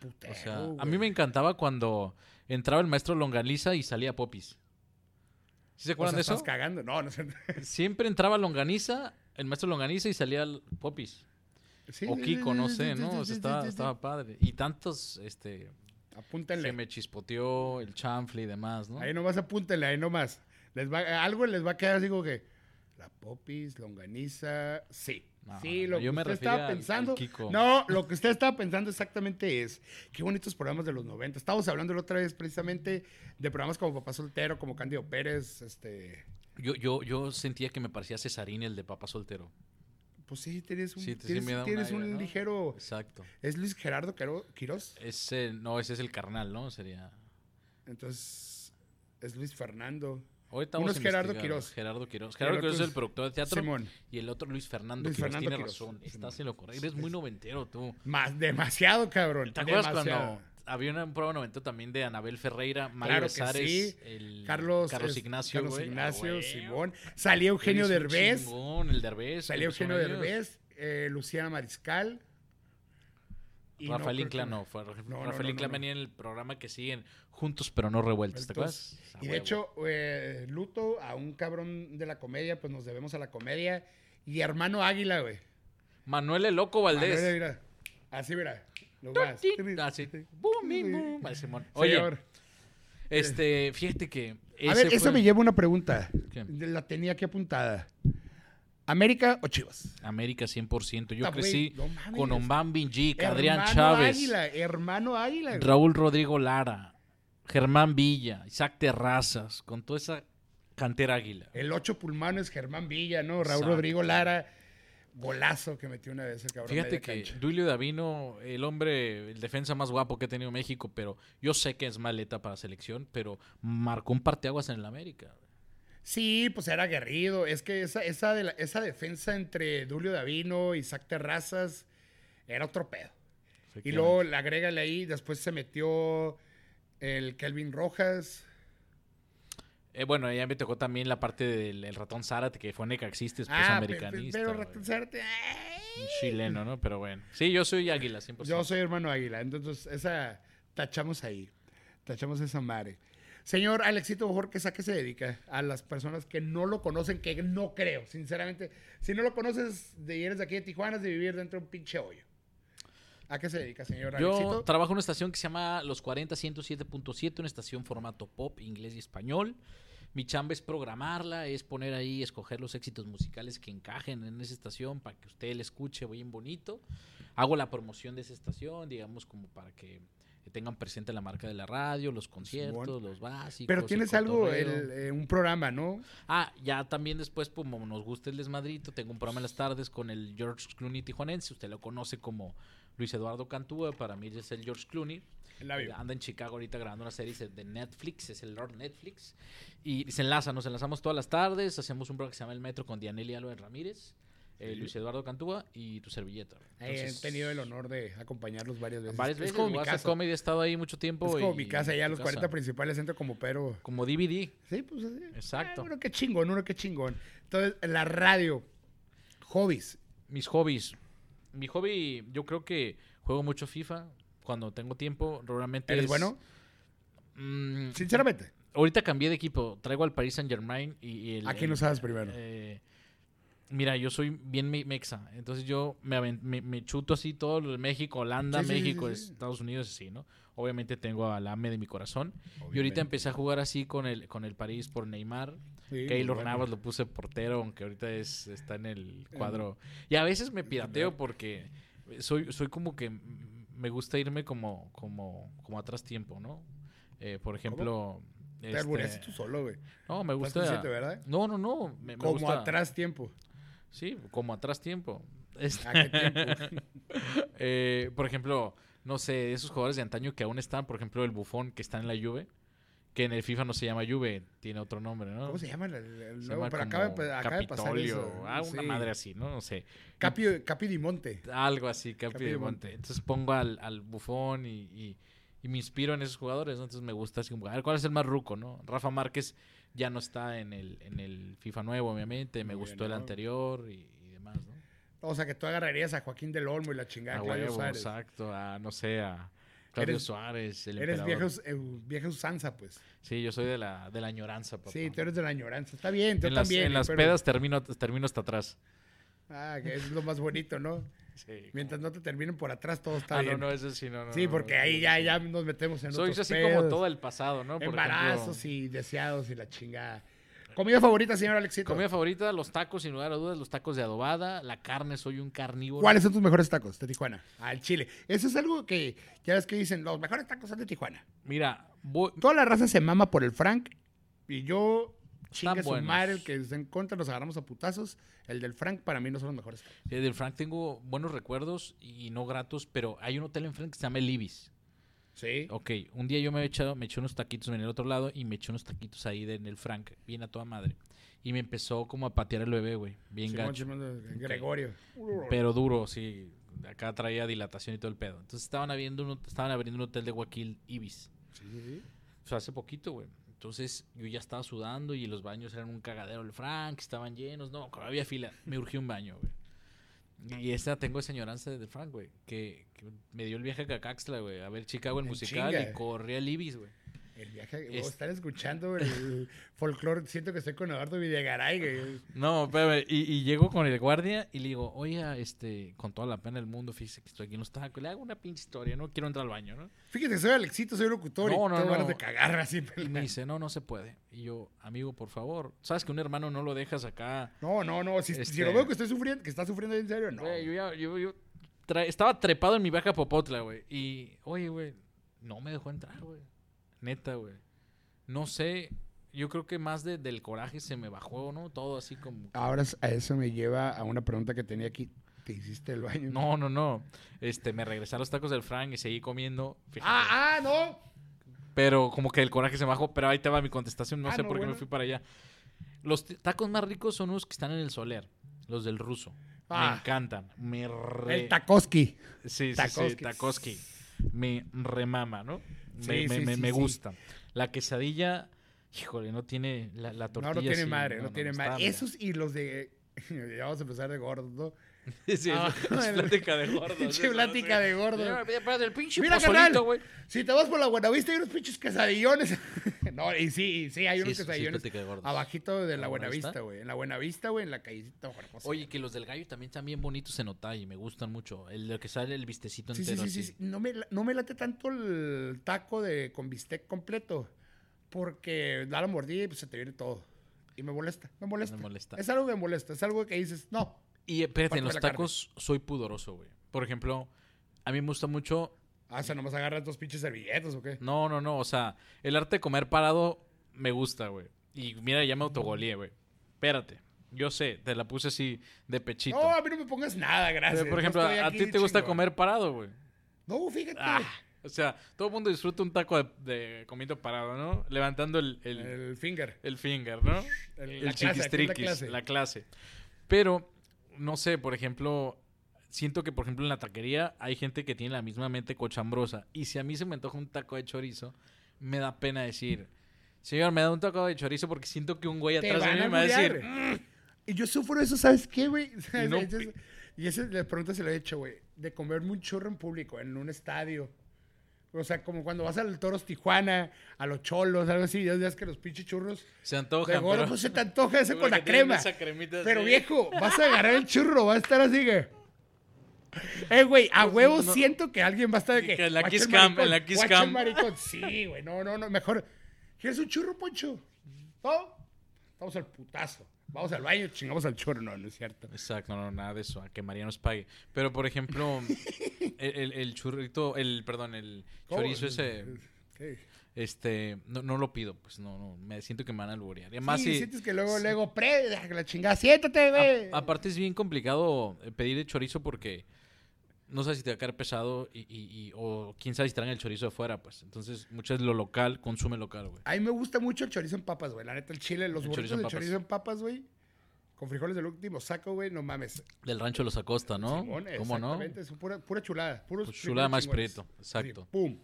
Putero, O sea, a mí me encantaba cuando entraba el maestro Longaniza y salía Popis. ¿Sí se O acuerdan sea, de eso? estás cagando. No, no sé. Siempre entraba Longaniza, el maestro Longaniza y salía el Popis. Sí, O Kiko, no sé, ¿no? O sea, estaba, estaba padre. Y tantos, este, Apúntenle. se me chispoteó, el chanfle y demás, ¿no? Ahí nomás apúntenle, ahí nomás. Les va, algo les va a quedar así como que la popis, longaniza, sí. No, sí, lo yo que me usted estaba pensando. Kiko. No, lo que usted estaba pensando exactamente es qué bonitos programas de los 90. Estábamos hablando la otra vez precisamente de programas como Papá Soltero, como Cándido Pérez, este, Yo, yo, yo sentía que me parecía Cesarín, el de Papá Soltero. pues sí, tienes un, Sí, sí tienes, un tienes aire, un ¿no? ligero Exacto. es Luis Gerardo Quiro- Quirós, Ese, no, ese es el carnal, ¿no? Sería... entonces es Luis Fernando. Ahorita Uno es Gerardo. Quirós. Gerardo Quirós. Y Gerardo otro es el productor de teatro. Simón. Y el otro Luis Fernando Luis. Fernando Tiene razón. Estás en lo correcto. Eres muy noventero tú. Más, demasiado, cabrón. ¿Te acuerdas cuando había una- un programa noventero también de Anabel Ferreira, Mario Claro Besares, sí. el Carlos, Carlos Ignacio, Carlos? Ah, Ignacio, güey. Simón. Salía Eugenio Derbez. chingón, el Derbez. Salía Eugenio. Derbez, eh, Luciana Mariscal. Rafael Inclán no, fue Rafael No, Inclán venía en el programa que siguen juntos pero no revueltos, ¿te acuerdas? Y de hecho, eh, luto a un cabrón de la comedia, pues nos debemos a la comedia. Y hermano Águila, güey. Manuel el Loco Valdés. Manuel, mira. Así, mira. Lo más. Ah. Boom, boom. Vale, Simón. Oye, Señor. este, fíjate que. A ver, eso me lleva a una pregunta. ¿Qué? La tenía aquí apuntada. ¿América o Chivas? América 100%. Yo crecí no con Ombán Binjic, Adrián Hermano Chávez, Águila, hermano Águila. güey. Raúl Rodrigo Lara, Germán Villa, Isaac Terrazas, con toda esa cantera águila. El ocho pulmones, Germán Villa, ¿no? Raúl Exacto. Rodrigo Lara. Golazo que metió una vez el cabrón. Fíjate que cancha. Duilio Davino, el hombre, el defensa más guapo que ha tenido México, pero yo sé que es maleta para selección, pero marcó un parteaguas en el América. Sí, pues era aguerrido. Es que esa, esa, de la- esa defensa entre Dulio Davino y Isaac Terrazas era otro pedo. Y luego le agrégale ahí, después se metió el Kelvin Rojas. Eh, bueno, ya me tocó también la parte del el ratón Zárate, que fue necaxista, después Ah, pe- pe- americanista. pero güey. Ratón Zárate. Un chileno, ¿no? Pero bueno. Sí, yo soy águila, 100%. Yo soy hermano Águila, entonces esa tachamos ahí. Tachamos esa madre. Señor Alexito Jorge, ¿a qué se dedica? A las personas que no lo conocen, que no creo, sinceramente. Si no lo conoces, de eres de aquí de Tijuana, es de vivir dentro de un pinche hoyo. ¿A qué se dedica, señor Yo Alexito? trabajo en una estación que se llama Los 40 107.7, una estación formato pop, inglés y español. Mi chamba es programarla, es poner ahí, escoger los éxitos musicales que encajen en esa estación para que usted la escuche bien bonito. Hago la promoción de esa estación, digamos, como para que tengan presente la marca de la radio, los conciertos, los básicos. Pero el tienes algo, cotorreo. el, eh, un programa, ¿no? Ah, ya también después, como nos gusta el desmadrito, tengo un programa en las tardes con el George Clooney tijuanense. Usted lo conoce como Luis Eduardo Cantúa, para mí es el George Clooney. Labio. Anda en Chicago ahorita grabando una serie de Netflix, es el Lord Netflix. Y se enlaza, nos enlazamos todas las tardes, hacemos un programa que se llama El Metro con Dianelli Álvarez Ramírez, eh, Luis Eduardo Cantúa y tu servilleta. Eh, he tenido el honor de acompañarlos varias veces. Varias es veces, como mi casa. Comedy he estado ahí mucho tiempo. Es como y- mi casa, ya los casa. 40 principales entro como pero. Como DVD. Sí, pues así. Exacto. Ah, uno que chingón, uno que chingón. Entonces, la radio, hobbies. Mis hobbies. Mi hobby, yo creo que juego mucho FIFA cuando tengo tiempo. Realmente ¿Eres es- bueno? Mm, Sinceramente. ahorita cambié de equipo. Traigo al Paris Saint Germain y, y el. ¿A quién no sabes primero? eh, mira, yo soy bien me- mexa. Entonces yo me, me, me chuto así todo lo de México, Holanda, Sí, México, sí, sí. Estados Unidos, así, ¿no? Obviamente tengo al AME de mi corazón. Y ahorita empecé a jugar así con el, con el París por Neymar. Sí, Keylor bueno. Navas lo puse portero, aunque ahorita es, está en el cuadro. Y a veces me pirateo porque soy, soy como que me gusta irme como, como, como atrás tiempo, ¿no? Eh, por ejemplo. Te este, tú solo, güey. no, me gusta. consciente, ¿verdad? No, no, no. Me, me Como gusta- atrás tiempo. Sí, como atrás tiempo. Este, ¿A qué tiempo? eh, por ejemplo, no sé, esos jugadores de antaño que aún están, por ejemplo, el bufón que está en la Juve, que en el FIFA no se llama Juve, tiene otro nombre, ¿no? ¿Cómo se llama el, el- Se llama Pero acaba, de- acaba de pasar eso. ah, una Sí. madre así, ¿no? No sé. Capi, Capi Di Monte. Algo así, Capi Capi Monte. Monte. Entonces pongo al, al bufón y, y- y me inspiro en esos jugadores, ¿no? Entonces me gusta así a ver, ¿cuál es el más ruco, no? Rafa Márquez ya no está en el, en el FIFA nuevo, obviamente. Me Muy gustó bien, el ¿no? anterior y, y demás, ¿no? O sea, que tú agarrarías a Joaquín del Olmo y la chingada a Claudio huevo, exacto. A, no sé, a Claudio Eres- Suárez, el Eres vieja, eh, vieja usanza, pues. Sí, yo soy de la, de la añoranza, papá. Sí, tú eres de la añoranza. Está bien, tú en las, también. en las pero- pedas termino, termino hasta atrás. Ah, que es lo más bonito, ¿no? Sí. Mientras no te terminen por atrás, todo está Ah, no, bien. no, eso sí, no, no. sí, no, porque no, ahí ya, ya nos metemos en Soy otros así como todo el pasado, ¿no? Embarazos y deseados y la chingada. ¿Comida favorita, señor Alexito? Comida favorita, los tacos, sin lugar a dudas, los tacos de adobada. La carne, soy un carnívoro. ¿Cuáles son tus mejores tacos de Tijuana? Al Chile. Eso es algo que ya ves que dicen, los mejores tacos son de Tijuana. Mira, voy- Toda la raza se mama por el Frank y yo chingue su madre, el que se en contra nos agarramos a putazos. El del Frank para mí no son los mejores. eh, del Frank tengo buenos recuerdos y no gratos, pero hay un hotel en Frank que se llama el Ibis. Sí. Ok, un día yo me, he echado, me eché unos taquitos en el otro lado y me eché unos taquitos ahí de- en el Frank, bien a toda madre. Y me empezó como a patear el bebé, güey, bien Simón, gacho. Simón, Gregorio. Pero duro, sí. Acá traía dilatación y todo el pedo. Entonces estaban abriendo un, estaban abriendo un hotel de Guaquil Ibis. Sí, sí, sí. O sea, hace poquito, güey. Entonces yo ya estaba sudando y los baños eran un cagadero. El Frank, estaban llenos. No, había fila. Me urgió un baño, güey. Y esta tengo esa añoranza de Frank, güey. Que, que me dio el viaje a Cacaxtla, güey. A ver Chicago el musical chinga. y corrí al Ibis, güey. El viaje, Es- estar escuchando el folclore, siento que estoy con Eduardo Videgaray, güey. No, espérame. Y, y llego con el guardia y le digo, oye, este, con toda la pena del mundo, fíjese que estoy aquí en los tacos. Le hago una pinche historia, no quiero entrar al baño, ¿no? Fíjate, soy Alexito, soy locutor No, y no, tengo ganas no. de cagar así. Y me dice, no, no se puede. Y yo, amigo, por favor. ¿Sabes que un hermano no lo dejas acá? No, no, no, si, si Este- lo veo que estoy sufriendo, que está sufriendo en serio, no. Güey, yo ya, yo, yo tra- estaba trepado en mi baja Popotla, güey. Y, oye, güey, no me dejó entrar, güey. Neta, güey. No sé yo creo que más de- del coraje se me bajó, ¿no? Todo así como... Ahora a eso me lleva a una pregunta que tenía aquí. ¿Te hiciste el baño? No, no, no. Este, me regresé a los tacos del Frank y seguí comiendo. fíjate. Ah, ah, no. Pero como que el coraje se me bajó. Pero ahí te va mi contestación. No Ah, sé no, por qué bueno. me fui para allá. Los tacos más ricos son los que están en el Soler. Los del ruso. Ah. Me encantan. Me re... El Takoski. Sí, sí, sí. Takoski. Takoski. Me remama, ¿no? Me, Sí, me, sí, me- sí, me gusta. La quesadilla, híjole, no tiene la, la No, tortilla. no tiene sí, madre, no, tiene está, madre. mira. Esos y los de. Ya vamos a empezar de gordos, ¿no? Sí, Ah, es, es el- plática de gordos. Pinche plática de gordos. Mira, el pinche Mira, güey. Si te vas por la Buenavista hay unos pinches quesadillones. No, y sí, y sí, hay Sí, unos sí, sí, quesadillones gordos. abajito de la ¿La Buenavista, güey. En la Buenavista, güey, en la callecita. Oye, que los del gallo también están bien bonitos en Otay y me gustan mucho. El de que sale el vistecito Sí, sí, entero sí, sí, así. sí. No me, no me late tanto el taco de con bistec completo. Porque da la mordida y pues se te viene todo. Y me molesta, me molesta. Me molesta. Es algo que me molesta, es algo que dices, no. Y espérate, en los carne. tacos soy pudoroso, güey. Por ejemplo, a mí me gusta mucho... Ah, o sea, nomás agarras dos pinches servilletas o qué. No, no, no. O sea, el arte de comer parado me gusta, güey. Y mira, ya me autogoleé, güey. Espérate. Yo sé, te la puse así de pechito. No, a mí no me pongas nada, gracias. Pero, por ejemplo, a, ti te gusta comer parado, güey. No, fíjate. Ah, o sea, todo el mundo disfruta un taco de, de comiendo parado, ¿no? Levantando el, el, El finger. el finger, ¿no? El, El la clase, la clase. la clase. Pero, no sé, por ejemplo, siento que, por ejemplo, en la taquería hay gente que tiene la misma mente cochambrosa. Y si a mí se me antoja un taco de chorizo, me da pena decir, señor, me da un taco de chorizo porque siento que un güey atrás de mí me va a decir, alburear. Y yo sufro eso, ¿sabes qué, güey? Y no- y esa la pregunta se lo he hecho, güey. De comerme un churro en público, en un estadio. O sea, como cuando vas al Toros Tijuana, a los cholos, algo así, ya ves que los pinches churros se de antoja. gordo, pero- pues se te antoja ese con la crema. esa cremita Pero así. viejo, vas a agarrar el churro, va a estar así que. Eh, güey, a huevo no. siento que alguien va a estar de que. Que en la "Guacha Kiss Cam, en la Kiss Cam". maricón". Sí, güey, no, no, no, mejor. ¿Quieres un churro, Poncho? ¿No? Vamos al putazo. Vamos al baño, chingamos al churro. No, no es cierto. Exacto, no, no, nada de eso, a que María nos pague. Pero, por ejemplo, el, el- el churrito, el, perdón, el chorizo ese, Sí. Este, no, no lo pido, pues no, no, me siento que me van a alborear. Y además, sí, sí, sientes que luego, luego, pre, deja que la chingada, siéntate, güey. aparte es bien complicado eh, pedir el chorizo porque no sabes si te va a caer pesado y, y- y- o quién sabe si traen el chorizo de fuera, pues. Entonces, mucho es lo local, consume local, güey. A mí me gusta mucho el chorizo en papas, güey. La neta, el chile, los El burritos chorizo en de papas. chorizo en papas, güey. Con frijoles del último saco, güey, no mames. Del rancho Los Acosta, ¿no? ¿Cómo no? Es pura, pura chulada. Puros Pues chulada más prieto, exacto. Pum.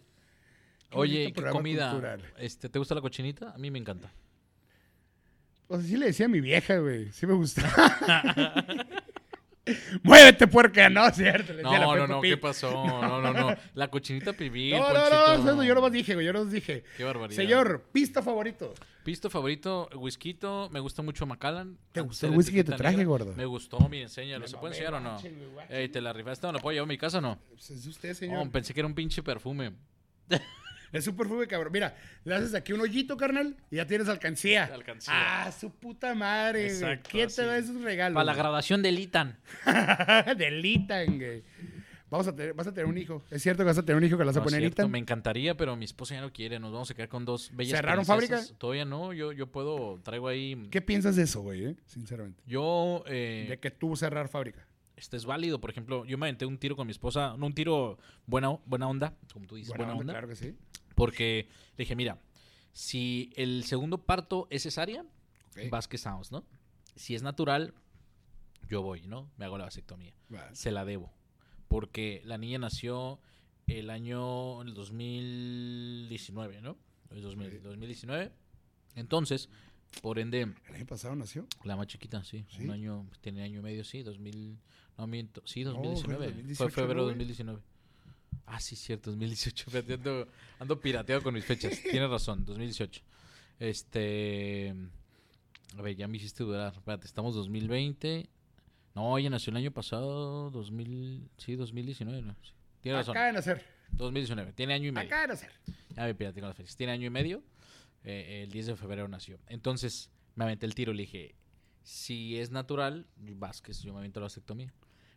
Oye, ¿qué comida? cultural. Este, ¿Te gusta la cochinita? A mí me encanta. O sea, sí le decía a mi vieja, güey. Sí me gusta. Muévete, puerca. No, cierto. le decía a la No, no, no. ¿qué pasó? No, no, no. La cochinita pibil, No, no, no, Ponchito. eso yo nomás dije, güey. Yo nomás dije. Qué barbaridad. Señor, pista favorito. Pisto favorito, whisky, me gusta mucho Macallan. ¿Te gustó el whisky que te traje, negra. gordo? Me gustó, mire, enséñalo. ¿Se puede enseñar o no? Ey, ¿te la rifaste? ¿Me lo puedo llevar a mi casa o no? Pues es usted, No, señor. pensé que era un pinche perfume. Es un perfume, cabrón. Mira, le haces aquí un hoyito, carnal, y ya tienes alcancía. Alcancía. Ah, su puta madre, güey. Exacto, ¿Quién te así. da esos regalos? Para la graduación del ITAN. Delitan, güey. Vamos a tener, vas a tener un hijo. Es cierto que vas a tener un hijo que le vas a No, poner Ethan. me encantaría, pero mi esposa ya no quiere. Nos vamos a quedar con dos bellas ¿Cerraron fábrica? Todavía no. Yo, yo puedo, traigo ahí... ¿Qué piensas de eso, güey? eh? Sinceramente. Yo... eh, De que tú cerrar fábrica. Este es válido. Por ejemplo, yo me aventé un tiro con mi esposa. No un tiro buena, buena onda, como tú dices, Buena buena, onda, onda. claro que sí. Porque le dije, mira, si el segundo parto es cesárea, Ok. vas que estamos, ¿no? Si es natural, yo voy, ¿no? Me hago la vasectomía. Va. Se la debo. Porque la niña nació el año el 2019, ¿no? El 2000 Ok. 2019. Entonces, por ende, ¿El año pasado nació? la más chiquita, sí. ¿Sí? Un año, tiene año y medio, sí. 2000, no miento, sí, No, fue 2019. 2018, fue febrero ¿no, de güey? 2019. Ah, sí, cierto, 2018. Fíjate, ando, ando pirateado con mis fechas. Tienes razón, 2018. Este. A ver, ya me hiciste dudar. Espérate, estamos 2020. No, ella nació el año pasado, 2000. Sí, 2019. No, sí. Tienes razón, Acaba de nacer. 2019. Tiene año y medio. Acaba de nacer. Ya me pirateé con las fechas. Tiene año y medio. eh, el 10 de febrero nació. Entonces, me aventé el tiro. Le dije, si es natural, Vázquez, yo me aviento la vasectomía.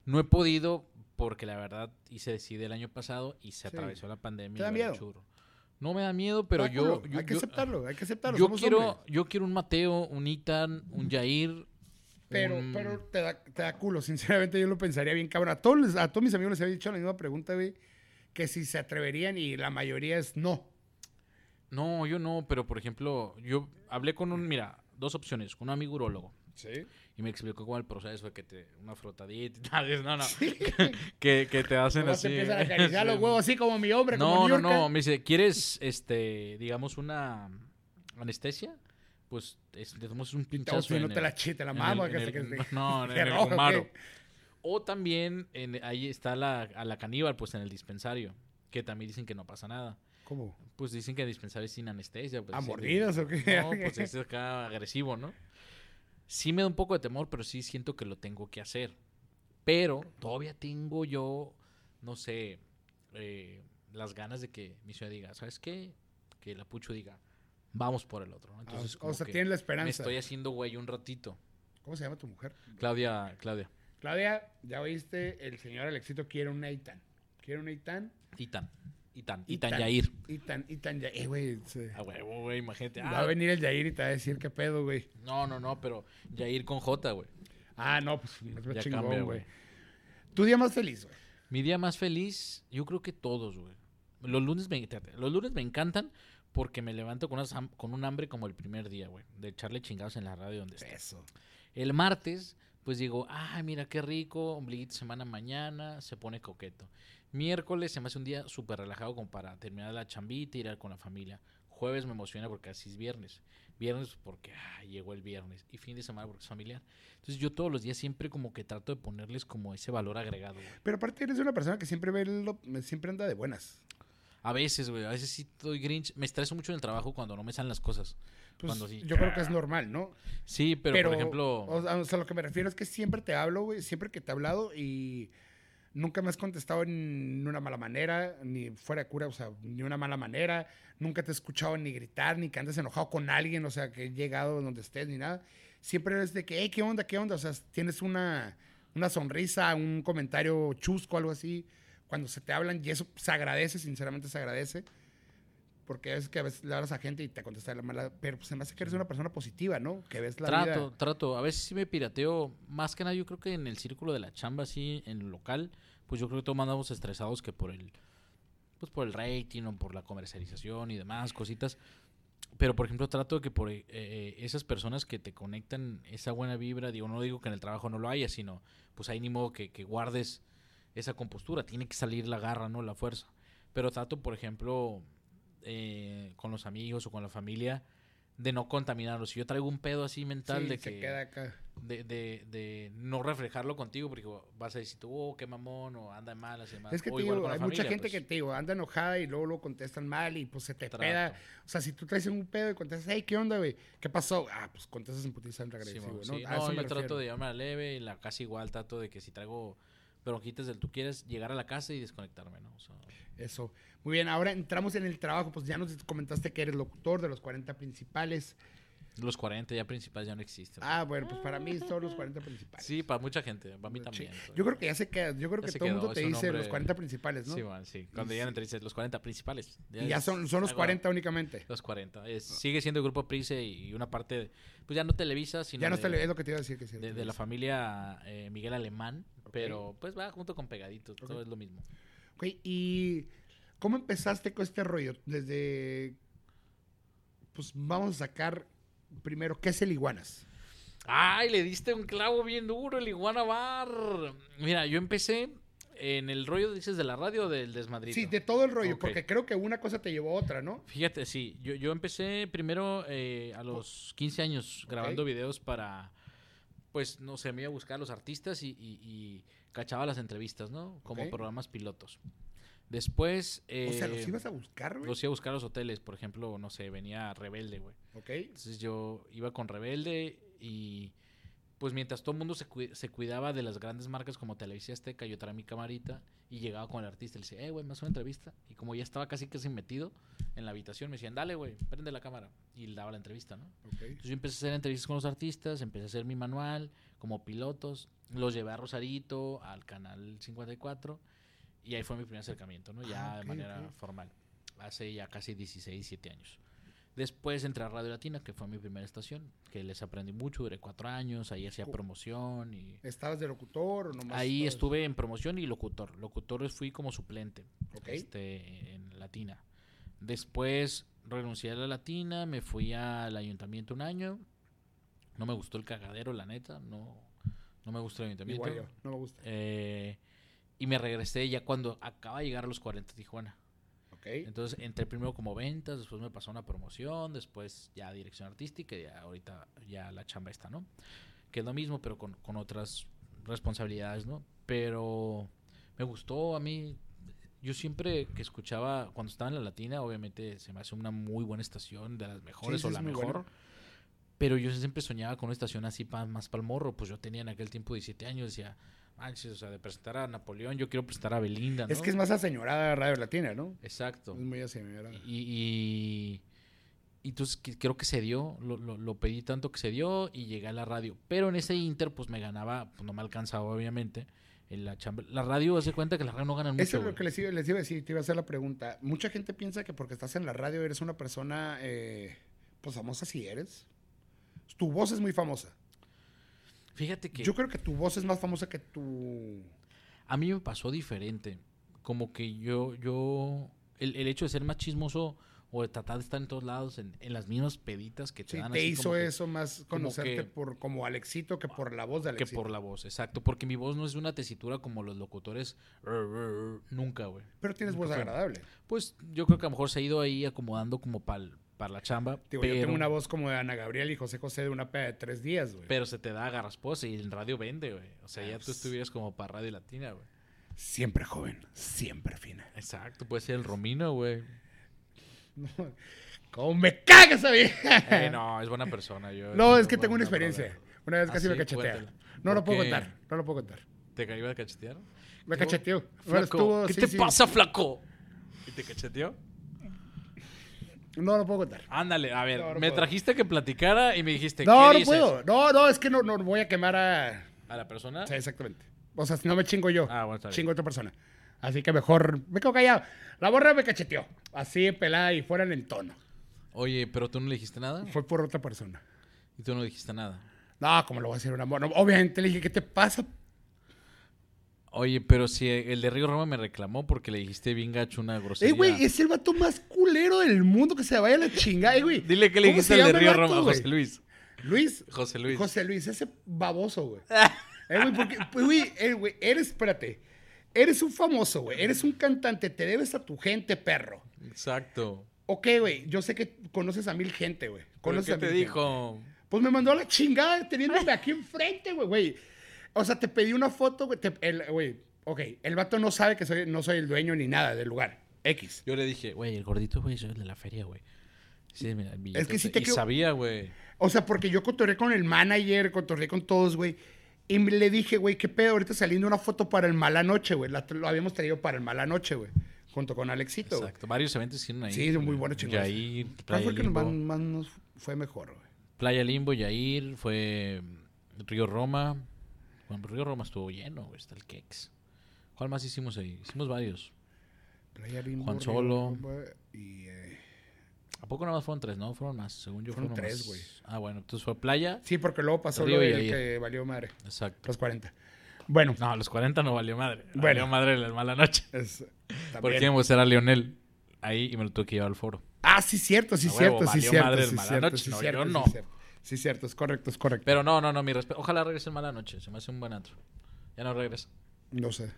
No he podido porque la verdad hice decide el año pasado y se Sí. atravesó la pandemia. ¿Te da miedo? churro. No me da miedo, pero yo, hay que aceptarlo, hay que aceptarlo. yo somos quiero, hombres. yo quiero un Mateo, un Itan, un Jair. Pero, un- pero te da, te da culo, sinceramente yo lo pensaría bien, cabrón. A todos, a todos mis amigos les había dicho la misma pregunta, güey, que si se atreverían y la mayoría es no. No, yo no, pero por ejemplo, yo hablé con un, mira, dos opciones, con un amigo urólogo. Sí. Y me explicó cómo el proceso de que te, una frotadita y tal, no, no, que, que te hacen así. te empiezan a acariciar los huevos así como mi hombre, No, como no, no, me dice, ¿quieres, este, digamos, una anestesia? Pues, es, le damos un pinchazo no te la chite la el- que en se- que el- se- no, en el. O también, en, ahí está la, a la caníbal, pues, en el dispensario, que también dicen que no pasa nada. ¿Cómo? Pues dicen que el dispensario es sin anestesia. Pues, ¿A sí, mordidas o qué? No, pues es acá agresivo, ¿no? Sí me da un poco de temor, pero sí siento que lo tengo que hacer. Pero todavía tengo yo, no sé, eh, las ganas de que mi ciudad diga, ¿sabes qué? Que la Pucho diga, vamos por el otro. ¿no? Entonces, o como sea, tiene la me esperanza. estoy haciendo güey un ratito. ¿Cómo se llama tu mujer? Claudia, Claudia. Claudia, ya oíste, el señor Alexito quiere un Eitan. Quiere un Eitan. Itan. Itan. Itan. Itan Yair. Itan, Itan Yair. Eh, güey. se- A huevo, güey, imagínate. Va Ah, a venir el Yair y te va a decir qué pedo, güey. no, no, no, pero Yair con J, güey. Ah, no, pues más Ya chingón, güey. Tu día más feliz, güey. Mi día más feliz, yo creo que todos, güey. Los lunes me, los lunes me encantan porque me levanto con, con un hambre como el primer día, güey. De echarle chingados en la radio donde esté. Eso. El martes, pues digo, ay, mira qué rico, ombliguito semana mañana, se pone coqueto. Miércoles se me hace un día súper relajado como para terminar la chambita, ir a- con la familia. Jueves me emociona porque así es viernes. Viernes porque ah, llegó el viernes. Y fin de semana porque es familiar. Entonces yo todos los días siempre como que trato de ponerles como ese valor agregado, güey. Pero aparte eres una persona que siempre ve lo- siempre anda de buenas. A veces, güey, a veces sí estoy grinch. Me estreso mucho en el trabajo cuando no me salen las cosas. Pues, Cuando sí. yo creo que es normal, ¿no? Sí, pero, por ejemplo... O sea, o sea, lo que me refiero es que siempre te hablo, güey, siempre que te he hablado y nunca me has contestado en una mala manera, ni fuera de cura, o sea, ni una mala manera. Nunca te he escuchado ni gritar, ni que andes enojado con alguien, o sea, que he llegado donde estés, ni nada. Siempre eres de que, hey, ¿qué onda? ¿Qué onda? O sea, tienes una, una sonrisa, un comentario chusco, algo así, cuando se te hablan y eso se agradece, sinceramente se agradece. Porque es que a veces le hablas a gente y te contesta la mala, pero pues se que eres una persona positiva, ¿no? Que ves la trato, vida. trato. A veces sí me pirateo. Más que nada, yo creo que en el círculo de la chamba, así, en el local, pues yo creo que todos andamos estresados que por el, pues por el rating o por la comercialización y demás cositas. Pero, por ejemplo, trato de que por eh, eh, esas personas que te conectan esa buena vibra, digo, no digo que en el trabajo no lo haya, sino, pues ahí ni modo que, que guardes esa compostura. Tiene que salir la garra, ¿no? La fuerza. Pero trato, por ejemplo, eh, con los amigos o con la familia, de no contaminarlos. Si yo traigo un pedo así mental Sí, de se que queda acá. de, de, de no reflejarlo contigo porque vas a decir tú, oh, qué mamón, o anda de malas y demás. Es que O la hay mucha familia, gente pues. que te digo, anda enojada y luego lo contestan mal y pues se te Trato. peda. O sea, si tú traes un pedo y contestas, hey, ¿qué onda, güey? ¿Qué pasó? Ah, pues contestas en putiza en Sí, agresivo, mo- ¿no? sí, no, trato de llevarme a leve y la casa igual trato de que si traigo bronquitas del tú quieres, llegar a la casa y desconectarme, ¿no? O sea, Eso. Muy bien, ahora entramos en el trabajo. Pues ya nos comentaste que eres locutor de los 40 principales. Los 40 ya principales ya no existen. Ah, bueno, pues para mí son los 40 principales. sí, para mucha gente, para mí Sí. también. Yo creo que ya se queda. Yo creo Ya que todo el mundo te dice nombre- los 40 principales, ¿no? Sí, man, sí. Cuando llegan entre dices los 40 principales. y ya son, son los algo- 40 únicamente. Los 40. Es- sigue siendo el grupo Price y una parte, de- pues ya no Televisa, sino Ya no de- es lo que te iba a decir que sí. de, de la familia eh, Miguel Alemán, pero pues va junto con Pegaditos, todo es lo mismo. Ok, ¿y cómo empezaste con este rollo? Desde. Pues vamos a sacar primero, ¿qué es el iguanas? ¡Ay! Le diste un clavo bien duro, el Iguana Bar. Mira, yo empecé en el rollo, dices, de la radio o del desmadrito. Sí, de todo el rollo, porque creo que una cosa te llevó a otra, ¿no? Fíjate, sí, yo, yo empecé primero eh, a los 15 años grabando videos para, pues, no sé, me iba a buscar a los artistas y, y- y cachaba las entrevistas, ¿no? Como programas pilotos. Después... o sea, los eh, ibas a buscar, güey. Los iba a buscar a los hoteles, por ejemplo, no sé, venía Rebelde, güey. Ok. Entonces yo iba con Rebelde y pues mientras todo el mundo se, cui- se cuidaba de las grandes marcas como Televisa Azteca, yo traía mi camarita y llegaba con el artista y le decía, eh, güey, me haces una entrevista. Y como ya estaba casi casi metido en la habitación, me decían, dale, güey, prende la cámara. Y le daba la entrevista, ¿no? Entonces yo empecé a hacer entrevistas con los artistas, empecé a hacer mi manual como pilotos, los llevé a Rosarito, al canal 54 y ahí fue mi primer acercamiento, ¿no? Ya Ah, de manera formal. hace ya casi 16, 17 años. Después entré a Radio Latina, que fue mi primera estación, que les aprendí mucho, duré cuatro años, ahí hacía promoción y... ¿Estabas de locutor o nomás? Ahí estabas- estuve en promoción y locutor. Locutor fui como suplente Ok. este, en Latina. Después renuncié a la Latina, me fui al ayuntamiento un año. No me gustó el cagadero, la neta. No, no me gustó el ayuntamiento. Igual yo, no me gusta. Eh, y me regresé ya cuando acaba de llegar a los 40 a Tijuana. Ok. Entonces entré primero como ventas, después me pasó una promoción, después ya dirección artística y ya ahorita ya la chamba está, ¿no? Que es lo mismo, pero con, con otras responsabilidades, ¿no? Pero me gustó a mí. Yo siempre que escuchaba, cuando estaba en la Latina, obviamente se me hace una muy buena estación, de las mejores sí, o la mejor. Pero yo siempre soñaba con una estación así pa- más para el morro. Pues yo tenía en aquel tiempo 17 años, decía, manches, o sea, de presentar a Napoleón, yo quiero presentar a Belinda, ¿no? Es que es más aseñorada Radio Latina, ¿no? Exacto. Es muy aseñorada. Y, y, y entonces creo que se dio, lo, lo- lo pedí tanto que se dio y llegué a la radio. Pero en ese inter, pues me ganaba, pues no me alcanzaba, obviamente. En la chamba. La radio, hace cuenta que la radio no ganan mucho. Eso es lo que les iba, les iba a decir, te iba a hacer la pregunta. Mucha gente piensa que porque estás en la radio eres una persona, eh, pues famosa si eres. Tu voz es muy famosa. Fíjate que Yo creo que tu voz es más famosa que tu... a mí me pasó diferente. Como que yo, yo, el, el hecho de ser más chismoso o de tratar de estar en todos lados, en, en las mismas peditas que te Sí, dan te así hizo como que- eso más como conocerte que- por como Alexito que por la voz de que Alexito. por la voz, exacto. Porque mi voz no es una tesitura como los locutores. Nunca, güey. Pero tienes voz fue. agradable. Pues yo creo que a lo mejor se ha ido ahí acomodando como para la chamba. Digo, pero, yo tengo una voz como de Ana Gabriel y José José de una peda de tres días, güey. pero se te da garrasposa y en radio vende, güey. O sea, Ah, ya tú pues. estuvieras como para Radio Latina, güey. Siempre joven, siempre fina. Exacto, puede ser el Romino, güey. ¿Cómo me caga esa vieja? Eh, no, es buena persona. Yo, No, es que tengo una experiencia. Una vez ¿Ah, casi me sí? cachetea. No lo ¿Por puedo qué? contar, no lo puedo contar. ¿Te cayó a cachetear? Me cacheteó. Bueno, Flaco, estuvo- ¿Qué sí, te sí. pasa, flaco? ¿Y te cacheteó? No lo puedo contar. Ándale, a ver, No, no me puedo. trajiste que platicara y me dijiste, No, ¿qué no dices? puedo. No, no, es que no, no voy a quemar a. ¿A la persona? Sí, exactamente. O sea, si no me chingo yo, Ah, bueno, está bien. chingo a otra persona. Así que mejor me quedo callado. La borra me cacheteó. Así pelada y fuera en tono. Oye, pero tú no le dijiste nada. Fue por otra persona. Y tú no dijiste nada. No, como lo voy a hacer un amor. No, obviamente le dije, ¿qué te pasa? Oye, pero si el de Río Roma me reclamó porque le dijiste bien gacho una grosería. Eh, güey, es el vato más culero del mundo que se vaya a la chingada, eh, güey. Dile que le ¿Cómo dijiste al de Río vato, Roma, güey? José Luis. Luis. José Luis. José Luis, ese baboso, güey. Eh, güey, porque, pues, güey, eh, güey, eres, espérate, eres un famoso, güey, eres un cantante, te debes a tu gente, perro. Exacto. Ok, güey, yo sé que conoces a mil gente, güey. ¿Pero Conoces ¿Qué a te mil gente. dijo? Pues me mandó a la chingada teniéndome aquí enfrente, güey, güey. O sea, te pedí una foto, güey, te- el- güey, ok, el vato no sabe que soy, no soy el dueño ni nada del lugar, X. Yo le dije, güey, el gordito, güey, soy el de la feria, güey. Sí, mira, el Es que sí te y quiero- sabía, güey. O sea, porque yo cotorré con el manager, cotorré con todos, güey. Y me- le dije, güey, qué pedo, ahorita saliendo una foto para el Mala Noche, güey. La- Lo habíamos traído para el Mala Noche, güey. Junto con Alexito. güey. Exacto. Varios eventos hicieron ahí. Sí, muy buenos chingados. Yair, ¿Cuál Playa fue el que nos Limbo. más, más nos fue mejor, güey? Playa Limbo, Yair, fue mm, Río Roma. Bueno, Río Roma estuvo lleno, güey, está el Kex. ¿Cuál más hicimos ahí? Hicimos varios. Playa Limbo, Juan Solo. Y, eh, ¿A poco nada más fueron tres? No, fueron más. Según yo Fueron fueron, tres, más. güey. Ah, bueno, entonces fue Playa. sí, porque luego pasó lo del que valió madre. Exacto. Los 40. Bueno, No, los 40 no valió madre. Bueno. Valió madre la mala noche. es, Porque íbamos a ver a Lionel ahí y me lo tuve que llevar al foro. Ah, sí, cierto, sí, A huevo, cierto, sí, valió cierto. madre el sí, Mala cierto, Noche. sí, No, cierto, yo sí, no. cierto. Sí, cierto, es correcto, es correcto. Pero no, no, no, mi respeto. Ojalá regrese en mala noche. Se me hace un buen antro. Ya no regresa. No sé.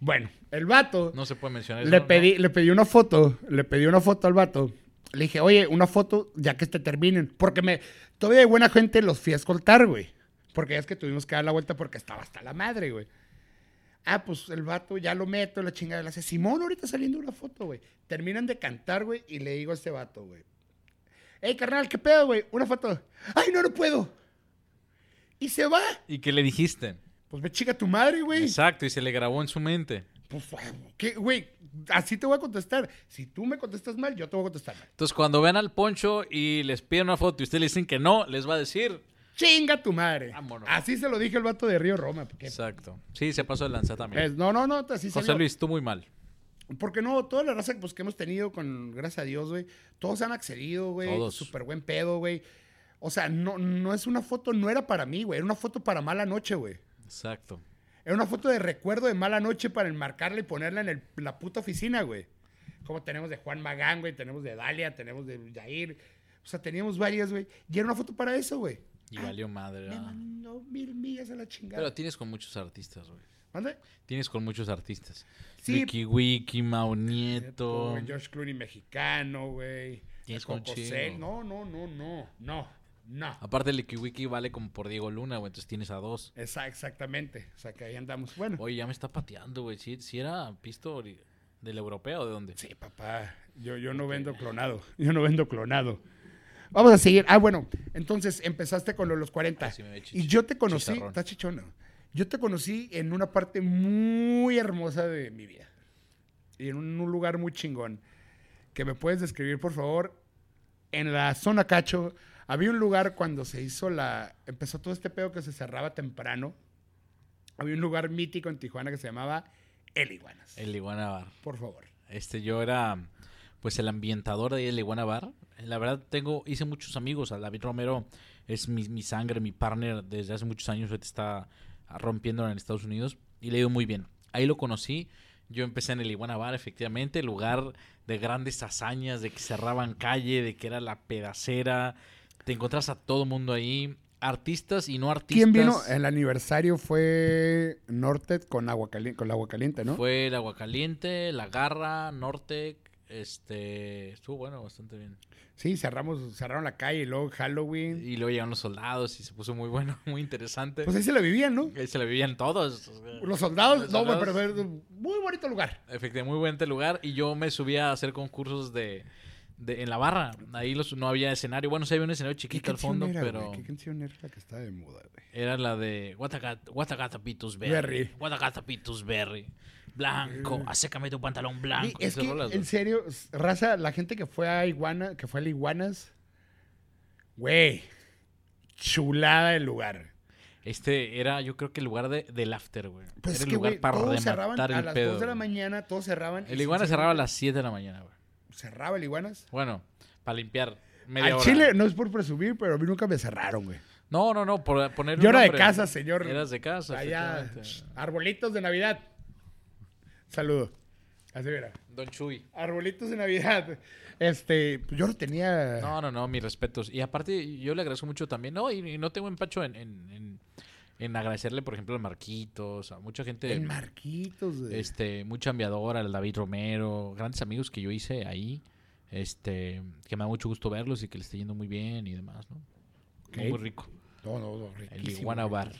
Bueno, el vato. No se puede mencionar eso. le ¿no? pedí, le pedí una foto, le pedí una foto al vato. Le dije, oye, una foto ya que te terminen. Porque me, todavía de buena gente los fui a escoltar, güey. Porque ya es que tuvimos que dar la vuelta porque estaba hasta la madre, güey. Ah, pues el vato ya lo meto, la chingada. Le hace, Simón, ahorita saliendo una foto, güey. Terminan de cantar, güey, y le digo a este vato, güey. Ey, carnal, ¿qué pedo, güey? Una foto. Ay, no, no puedo. Y se va. ¿Y qué le dijiste? Pues me chica tu madre, güey. Exacto, y se le grabó en su mente. Pues, ¿qué, güey? Así te voy a contestar. Si tú me contestas mal, yo te voy a contestar mal. Entonces, cuando vean al Poncho y les piden una foto y ustedes le dicen que no, les va a decir. Chinga tu madre. Vámonos. Así se lo dije el vato de Río Roma. porque, Exacto. Sí, se pasó de lanza también. pues, no, no, no, así José salió. Luis, tú muy mal. Porque no, toda la raza pues, que hemos tenido con, gracias a Dios, güey, todos han accedido, güey. Todos. Súper buen pedo, güey. O sea, no, no es una foto, no era para mí, güey. Era una foto para mala noche, güey. Exacto. Era una foto de recuerdo de mala noche para enmarcarla y ponerla en el- la puta oficina, güey. Como tenemos de Juan Magán, güey, tenemos de Dalia, tenemos de Jair. O sea, teníamos varias, güey. Y era una foto para eso, güey. Y valió madre. Me ah. mandó mil millas a la chingada. Pero tienes con muchos artistas, güey. ¿Mande? Tienes con muchos artistas. Sí. Wiki Wiki, Mau Nieto. Güey, George Clooney mexicano, güey. Tienes con. Celis. No, no, no, no, no, no. Aparte, el Wiki vale como por Diego Luna, güey. Entonces tienes a dos. Exactamente. O sea, que ahí andamos. Bueno. Oye, ya me está pateando, güey. Si era pisto del europeo o de dónde? Sí, papá. Yo, yo no vendo clonado. Yo no vendo clonado. Vamos a seguir. Ah, bueno. Entonces empezaste con los 40. Ah, sí me ve y yo te conocí. chicharrón. Está chichona. Yo te conocí en una parte muy hermosa de mi vida. Y en un, lugar muy chingón. Que me puedes describir, por favor. En la zona Cacho. Había un lugar cuando se hizo la. Empezó todo este pedo que se cerraba temprano. Había un lugar mítico en Tijuana que se llamaba El Iguanas. El Iguana Bar. Por favor. Este, yo era, pues, el ambientador de del Iguana Bar. La verdad, tengo, hice muchos amigos. David Romero es mi, mi sangre, mi partner desde hace muchos años. Ahorita está rompiendo en Estados Unidos y le ha ido muy bien. Ahí lo conocí. Yo empecé en el Iguana Bar, efectivamente, lugar de grandes hazañas, de que cerraban calle, de que era la pedacera. Te encontrás a todo mundo ahí, artistas y no artistas. ¿Quién vino? El aniversario fue Nortet con agua caliente, con el agua caliente, ¿no? Fue el Agua Caliente, La Garra, Nortec, este, estuvo bueno, bastante bien. Sí, cerramos, cerraron la calle y luego Halloween. Y luego llegaron los soldados y se puso muy bueno, muy interesante. Pues ahí se la vivían, ¿no? Ahí se la vivían todos. Los soldados, Los no, pero, pero muy bonito lugar. Efectivamente, muy buen lugar. Y yo me subía a hacer concursos de, de- en la barra. Ahí los, no había escenario. Bueno, sí había un escenario chiquito al fondo, era, pero güey? ¿Qué canción era la que estaba de moda, güey? era la de Guatacata Pitus Berry. Berry. Guatacata Pitus Berry. Blanco, acécame tu pantalón blanco. Sí, es Esas que, rolas, en serio, raza, la gente que fue a Iguana, que fue a la Iguanas, güey, chulada el lugar. Este era, yo creo que el lugar de, del after, güey. Pues era es el que, lugar para todos cerraban rematar a el las pedo. 2 de la mañana, todos cerraban. El Iguana sinceramente- cerraba a las 7 de la mañana, güey. ¿Cerraba el Iguanas? Bueno, para limpiar media Al hora. Chile, no es por presumir, pero a mí nunca me cerraron, güey. No, no, no, por poner Yo era de casa, señor. Eras de casa, Allá, arbolitos de Navidad. Saludo. Así era. Don Chuy. Arbolitos de Navidad. Este, pues yo no tenía. No, no, no, mis respetos. Y aparte, yo le agradezco mucho también, no, y, y no tengo empacho en, en, en- en agradecerle, por ejemplo, a Marquitos, a mucha gente, el Marquitos. güey. este, mucha enviadora, al David Romero, grandes amigos que yo hice ahí, este, que me da mucho gusto verlos y que les esté yendo muy bien y demás, ¿no? Muy, rico. No, no, no, El Iguana. Bar.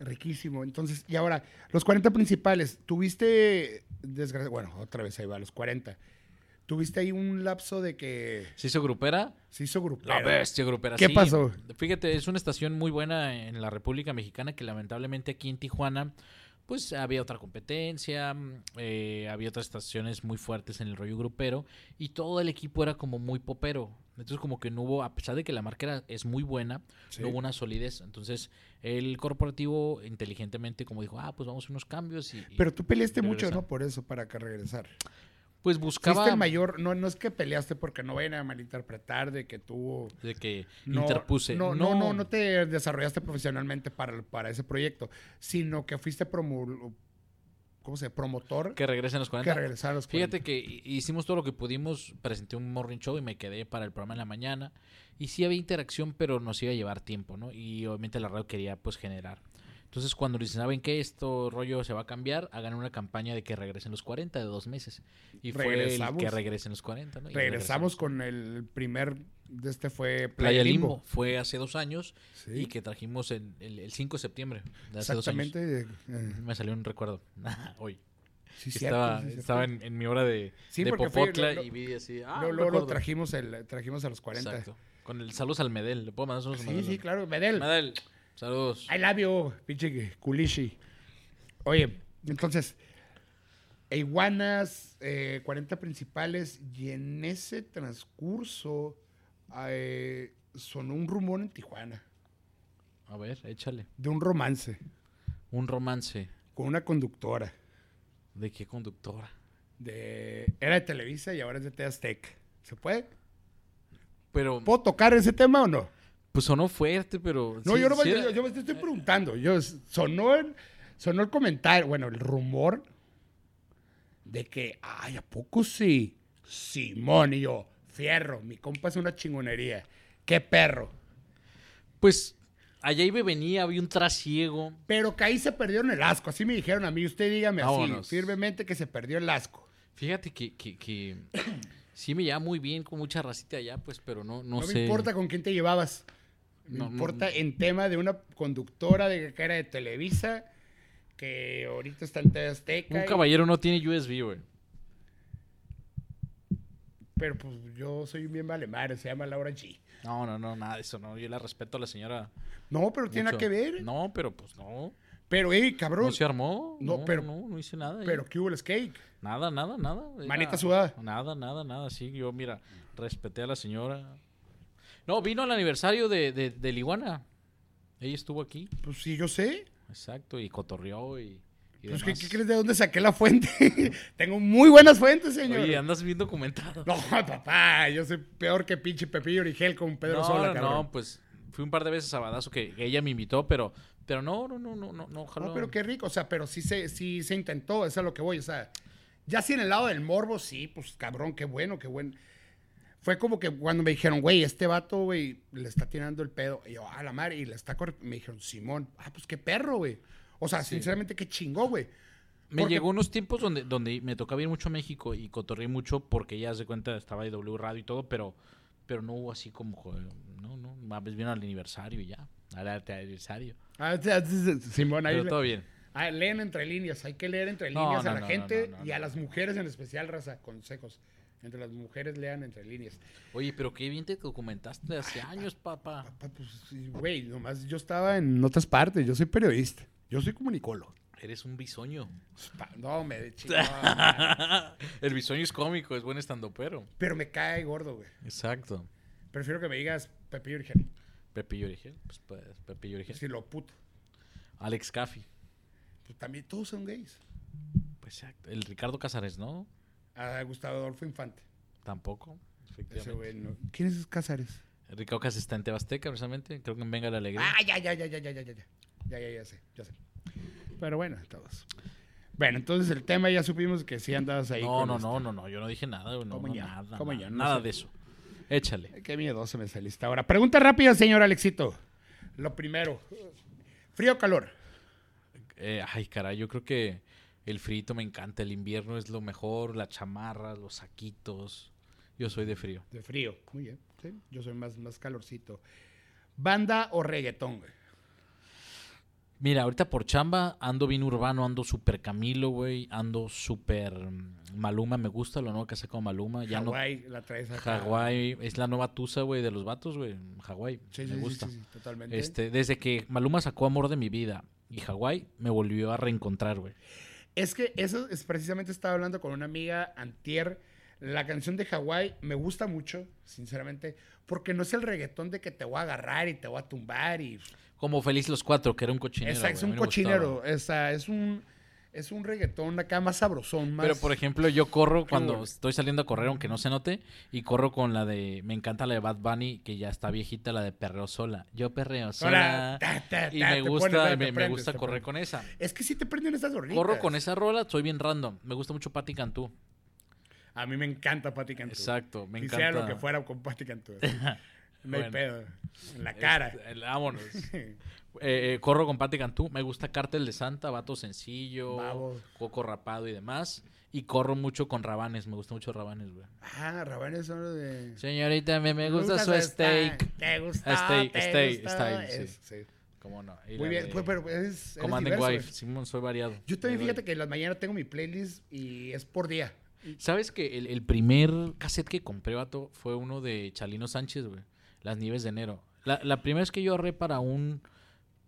Riquísimo. Entonces, y ahora, los 40 principales. Tuviste, desgracia- bueno, otra vez ahí va, los 40. Tuviste ahí un lapso de que ¿Se hizo grupera? se hizo grupo. La bestia grupera. ¿Qué sí. pasó? Fíjate, es una estación muy buena en la República Mexicana que lamentablemente aquí en Tijuana, pues había otra competencia, mm, eh, había otras estaciones muy fuertes en el rollo grupero y todo el equipo era como muy popero. Entonces como que no hubo, a pesar de que la marca era- es muy buena, Sí. no hubo una solidez. Entonces el corporativo inteligentemente como dijo, ah, pues vamos a unos cambios y... y Pero tú peleaste mucho. ¿no? Por eso, para que regresar. Pues buscaba el mayor, no, no es que peleaste porque no vayan a malinterpretar de que tú de que no, interpuse. No, no, no, no te desarrollaste profesionalmente para, para ese proyecto, sino que fuiste promo, ¿cómo se promotor Que regresen los 40. que regresara a los Fíjate 40. que hi- hicimos todo lo que pudimos, presenté un morning show y me quedé para el programa en la mañana. Y sí había interacción, pero nos iba a llevar tiempo, ¿no? Y obviamente la radio quería pues generar. Entonces cuando dicen, ¿saben qué? Esto rollo se va a cambiar, hagan una campaña de que regresen los 40 de dos meses. Y fue el Regresamos. que regresen los 40, ¿no? Y Regresamos con el primer este fue Playa Limbo. Fue hace dos años Sí. y que trajimos el, el 5 de septiembre de hace dos años. Exactamente. eh, Me salió un recuerdo hoy. sí, cierto, estaba sí, estaba en, en mi hora de, Sí, de Popotla lo- lo- y vi así. Ah, luego lo recuerdo. trajimos, el, trajimos a los 40. Exacto. Con el saludos al Medel. ¿Le puedo mandar saludos al Sí, sí, claro. Medel. Medel, saludos. I love you, pinche culishi. Oye, entonces, iguanas, eh, 40 principales, y en ese transcurso eh, sonó un rumor en Tijuana A ver, échale. de un romance Un romance. con una conductora. ¿De qué conductora? de... Era de Televisa y ahora es de TV Azteca. ¿Se puede? Pero, ¿Puedo tocar ese tema o no? pues sonó fuerte, pero... No, sí, yo, no, sí yo, era- yo me estoy preguntando. Yo, sonó, el, sonó el comentario, bueno, el rumor de que, ay, ¿a poco sí? Simón y yo, fierro, mi compa es una chingonería. Qué perro. Pues, allá iba y venía, había un trasiego. Pero que ahí se perdieron el asco, así me dijeron a mí. Usted dígame Vámonos. así, firmemente que se perdió el asco. Fíjate que, que, que sí me lleva muy bien con mucha racita allá, pues, pero no, no, No, sé. me importa con quién te llevabas. Me No, no, importa no. en tema de una conductora de que era de Televisa, que ahorita está en TV Azteca. Un y- caballero no tiene USB, güey. Pero pues yo soy bien valemar, se llama Laura G. No, no, no, nada de eso, no. Yo la respeto a la señora. No, pero tiene nada que ver. No, pero pues no. Pero, hey, cabrón. No se armó. No, No, pero- No, no hice nada. Pero ¿qué hubo el skate? Nada, nada, nada. Era- Manita sudada. Nada, nada, nada. Sí, yo, mira, respeté a la señora. No, vino al aniversario de, de, de Liguana. Ella estuvo aquí. Pues sí, yo sé. Exacto, y cotorreó y. Pues, ¿qué, crees de dónde saqué la fuente? Tengo muy buenas fuentes, señor. Oye, andas bien documentado. No, papá, yo soy peor que pinche Pepillo Origel con Pedro no, Sola, no, cabrón. no, pues fui un par de veces a Badazo que, ella me invitó, pero, pero no, no, no, no, no, no, ojalá. No, pero qué rico, o sea, pero sí se, sí se intentó, eso es a lo que voy, o sea, ya si en el lado del morbo, sí, pues cabrón, qué bueno, qué bueno. Fue como que cuando me dijeron, güey, este vato, güey, le está tirando el pedo, y yo, a la madre, y le está corri-". me dijeron, Simón, ah, pues qué perro, güey. O sea, Sí. sinceramente, qué chingó, güey. Me Porque- llegó unos tiempos donde, donde me tocaba ir mucho a México y cotorreé mucho porque ya se cuenta estaba de W Radio y todo, pero, pero no hubo así como, joder, no, no, más bien vino al aniversario y ya, al aniversario. Ah, Simón, ahí Pero todo bien. ah, leen entre líneas, hay que leer entre No, líneas a la no, gente y a las mujeres en especial, raza, consejos. Entre las mujeres lean entre líneas. Oye, pero qué bien te documentaste hace años, papá. Papá, pues, güey, nomás yo estaba en otras partes, yo soy periodista, yo soy comunicólogo. Eres un bisoño. No, me de chingada. El bisoño es cómico, es buen estandopero. Pero me cae gordo, güey. Exacto. Prefiero que me digas Pepillo Origel. Pepillo Origel, pues, pues Pepillo Origel. Si lo puto. Alex Caffi. Pues también todos son gays. Pues exacto. El Ricardo Casares, ¿no? A Gustavo Adolfo Infante. Tampoco. Ese Efectivamente. güey no. ¿Quién es Casares? Ricardo Casares está en Tebasteca, precisamente. Creo que en Venga la Alegría. Ah, ya, ya, ya, ya, ya, ya, ya. Ya, ya, ya, sé, ya sé. Pero bueno, todos. Bueno, entonces el tema ya supimos que sí andabas ahí. no, con no, este- no, no, no. Yo no dije nada, güey, No, ¿Cómo no, ya? nada. ¿Cómo nada, ya? No nada sé. de eso. Échale. Qué miedoso me saliste ahora. Pregunta rápida, señor Alexito. Lo primero. ¿Frío o calor? Eh, ay, caray, yo creo que el frito me encanta. El invierno es lo mejor. Las chamarras, los saquitos. Yo soy de frío. De frío. Muy bien. sí, Yo soy más, más calorcito. ¿Banda o reggaetón, güey? Mira, ahorita por chamba ando bien urbano, ando súper Camilo, güey. Ando súper mm, Maluma, me gusta lo nuevo que sacó Maluma. Ya no. Hawái la traes acá. Hawái es la nueva tusa, güey, de los vatos, güey. Hawái, Sí, me sí, gusta. sí, totalmente. Este, desde que Maluma sacó Amor de mi vida y Hawái me volvió a reencontrar, güey. Es que eso es precisamente estaba hablando con una amiga antier. La canción de Hawái me gusta mucho, sinceramente, porque no es el reggaetón de que te voy a agarrar y te voy a tumbar y Como Feliz los Cuatro, que era un cochinero. Esa, es un me cochinero, esa, es un es un reggaetón acá más sabrosón, más Pero por ejemplo, yo corro cuando estoy saliendo a correr, aunque no se note, y corro con la de. Me encanta la de Bad Bunny, que ya está viejita, la de Perreo Sola. Yo perreo sola. Hola, ta, ta, Y ta, me gusta, pones, me, me prendes, gusta te correr con esa. Es que sí te prenden esas rolitas. Corro con esa rola, soy bien random. Me gusta mucho Patti Cantú. A mí me encanta Patti Cantú. Exacto, me Quisiera encanta. lo que fuera con Patti Cantú. No hay Bueno. pedo. En la cara. Vámonos. Eh, eh, corro con Patti Cantú. Me gusta Cártel de Santa, Vato Sencillo. Coco Rapado y demás. Y corro mucho con Rabanes. Me gusta mucho Rabanes, güey. ah, Rabanes son los de... Señorita, me, me gusta su steak. Te gusta, Steak, te steak, style, sí. es- sí. ¿Cómo no? Y Muy bien, de pues, pero es... eres Command and diverso, Wife. Simón, soy variado. Yo también fíjate que en las mañanas tengo mi playlist y es por día. ¿Sabes que el, el primer cassette que compré, vato, fue uno de Chalino Sánchez, güey? Las Nieves de Enero. La, la primera vez que yo ahorré para un...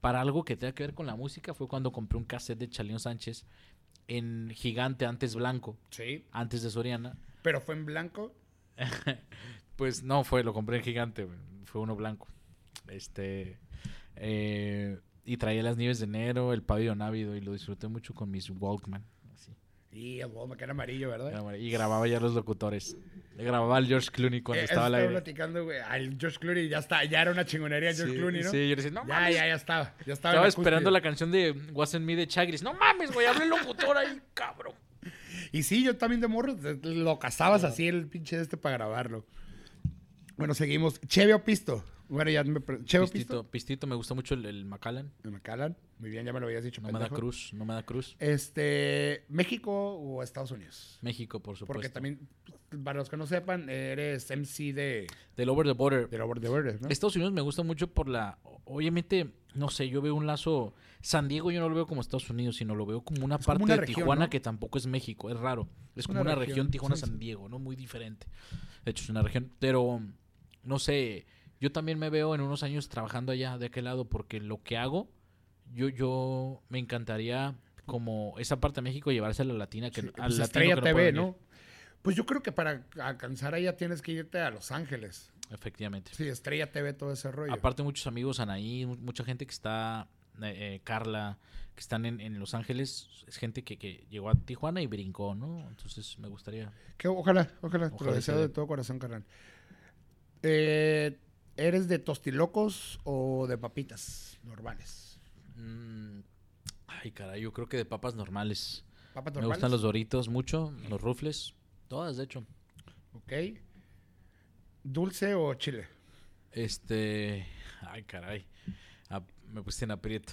Para algo que tenga que ver con la música fue cuando compré un cassette de Chalino Sánchez en Gigante, antes blanco, Sí. antes de Soriana. Pero fue en blanco. Pues no, fue, lo compré en Gigante. Fue uno blanco. Este... eh, y traía las nieves de enero, el pabellón ávido y lo disfruté mucho con mis Walkman. Así. Y el Walmart que era amarillo, ¿verdad? Y grababa ya los locutores. Le grababa al George Clooney cuando Eh, estaba al estaba aire. platicando, güey. Al George Clooney ya está, ya era una chingonería George Sí, Clooney, ¿no? sí, yo le decía, no ya, mames. ya, ya estaba. Ya estaba, en Estaba la esperando la canción de Wasn't Me de Chagris. No mames, güey, hablé locutor ahí, cabrón. Y sí, yo también de morro lo cazabas así el pinche este para grabarlo. Bueno, seguimos. Cheve o Pisto. Bueno, ya me pre- Cheve o Pisto. Pistito, Pistito, me gusta mucho el, el Macallan. Me calan. Muy bien, ya me lo habías dicho. No me da pendejo. cruz, no me da cruz. Este, México o Estados Unidos. México, por supuesto. Porque también, para los que no sepan, eres MC de, Del Over the Border. de Over the Border, ¿no? Estados Unidos me gusta mucho por la. Obviamente, no sé, yo veo un lazo. San Diego yo no lo veo como Estados Unidos, sino lo veo como una Es como parte una de región, Tijuana ¿no? que tampoco es México, es raro. Es como una una, región, región, Tijuana sí, San sí. Diego, ¿no? Muy diferente. De hecho, es una región. Pero, no sé, yo también me veo en unos años trabajando allá de aquel lado, porque lo que hago, yo, yo me encantaría como esa parte de México llevarse a la latina, que Sí, pues latino Estrella que TV, ¿no? Pues yo creo que para alcanzar allá tienes que irte a Los Ángeles. Efectivamente. Sí, Estrella TV, todo ese rollo. Aparte muchos amigos Anaí, mu- mucha gente que está, eh, eh, Carla, que están en, en Los Ángeles, es gente que, que llegó a Tijuana y brincó, ¿no? Entonces me gustaría... Que ojalá, ojalá, te lo Ojalá deseo de todo corazón, carnal. Eh, ¿Eres de tostilocos o de papitas normales? mm, ay, caray, yo creo que de papas normales. ¿Papas Me normales? gustan los doritos mucho, los rufles, todas de hecho. Ok. ¿Dulce o chile? Este... Ay, caray. Ah, me puse en aprieto.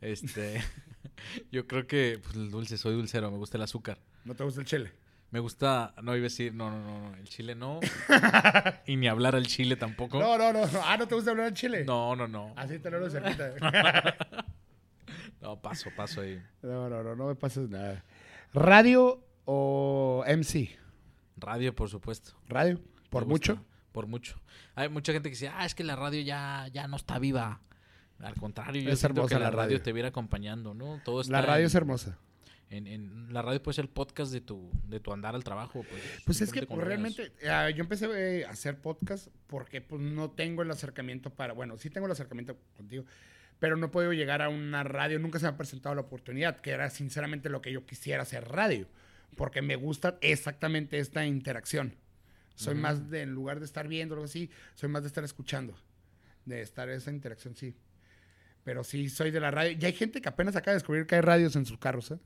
Este... yo creo que pues, el dulce, soy dulcero, me gusta el azúcar. ¿No te gusta el chile? Me gusta, no iba a decir, no, no, no, no, el chile no. y ni hablar al chile tampoco. No, no, no. Ah, ¿no te gusta hablar del chile? No, no, no. Así te lo cerquita. No, paso, paso ahí. no, no, no, no me pases nada. ¿Radio o MC? Radio, por supuesto. ¿Radio? ¿Por mucho? Por mucho. Hay mucha gente que dice, ah, es que la radio ya, ya no está viva. Al contrario, yo Es siento hermosa que la la radio. radio. te viera acompañando, ¿no? Todo está La radio en, es hermosa. En- en- la radio puede ser el podcast de tu, de tu andar al trabajo. Pues, Pues es que pues, realmente ah, yo empecé eh, a hacer podcast porque pues no tengo el acercamiento para, bueno, sí tengo el acercamiento contigo, pero no podido llegar a una radio, nunca se me ha presentado la oportunidad, que era sinceramente lo que yo quisiera hacer radio, porque me gusta exactamente esta interacción. Soy más de, en lugar de estar viendo algo así, soy más de estar escuchando, de estar esa interacción, sí. Pero sí, soy de la radio. Y hay gente que apenas acaba de descubrir que hay radios en sus carros, ¿eh?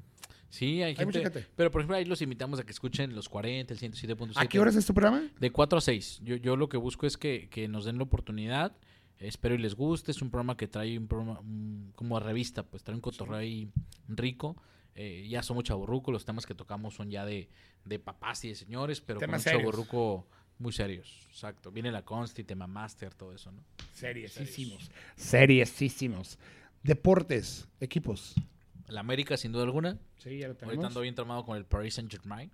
Sí, hay, Hay mucha gente, gente. Pero por ejemplo, ahí los invitamos a que escuchen los 40, el 107.7. ¿A qué horas es tu programa? De 4 a 6. Yo, yo lo que busco es que, que nos den la oportunidad. Espero y les guste. Es un programa que trae un programa mm, como a revista, pues trae un cotorreo ahí rico. Eh, ya somos chaburruco, los temas que tocamos son ya de, de papás y de señores, pero Temas con un chaburruco muy serios. Exacto. Viene la Consti, tema Master, todo eso, ¿no? Seriesísimos. Seriesísimos. Deportes, equipos. La América, sin duda alguna. Sí, ya lo Ahorita tenemos. ando bien tramado con el Paris Saint Germain.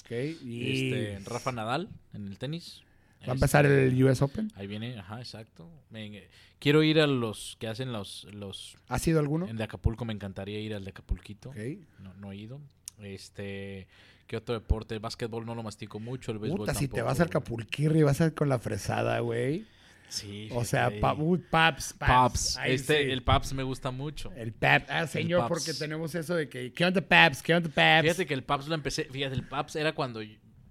Ok, y Este, Rafa Nadal en el tenis. va a empezar Este, el US Open. Ahí viene, ajá, exacto. Me- quiero ir a los que hacen los, los ¿Ha sido alguno? En de Acapulco me encantaría ir al de Acapulquito. Ok. No, no he ido. Este, ¿qué otro deporte? El básquetbol no lo mastico mucho, el béisbol Puta, si te tampoco, vas al güey. Capulquirri, vas a ir con la fresada, güey. Sí. O sea, pa, uy, Paps, Paps. Paps. Ahí Este, sí. el Paps me gusta mucho. El Paps. Ah, señor, Paps. porque tenemos eso de que, ¿qué onda Paps? ¿Qué onda Paps? Fíjate que el Paps lo empecé, fíjate, el Paps era cuando,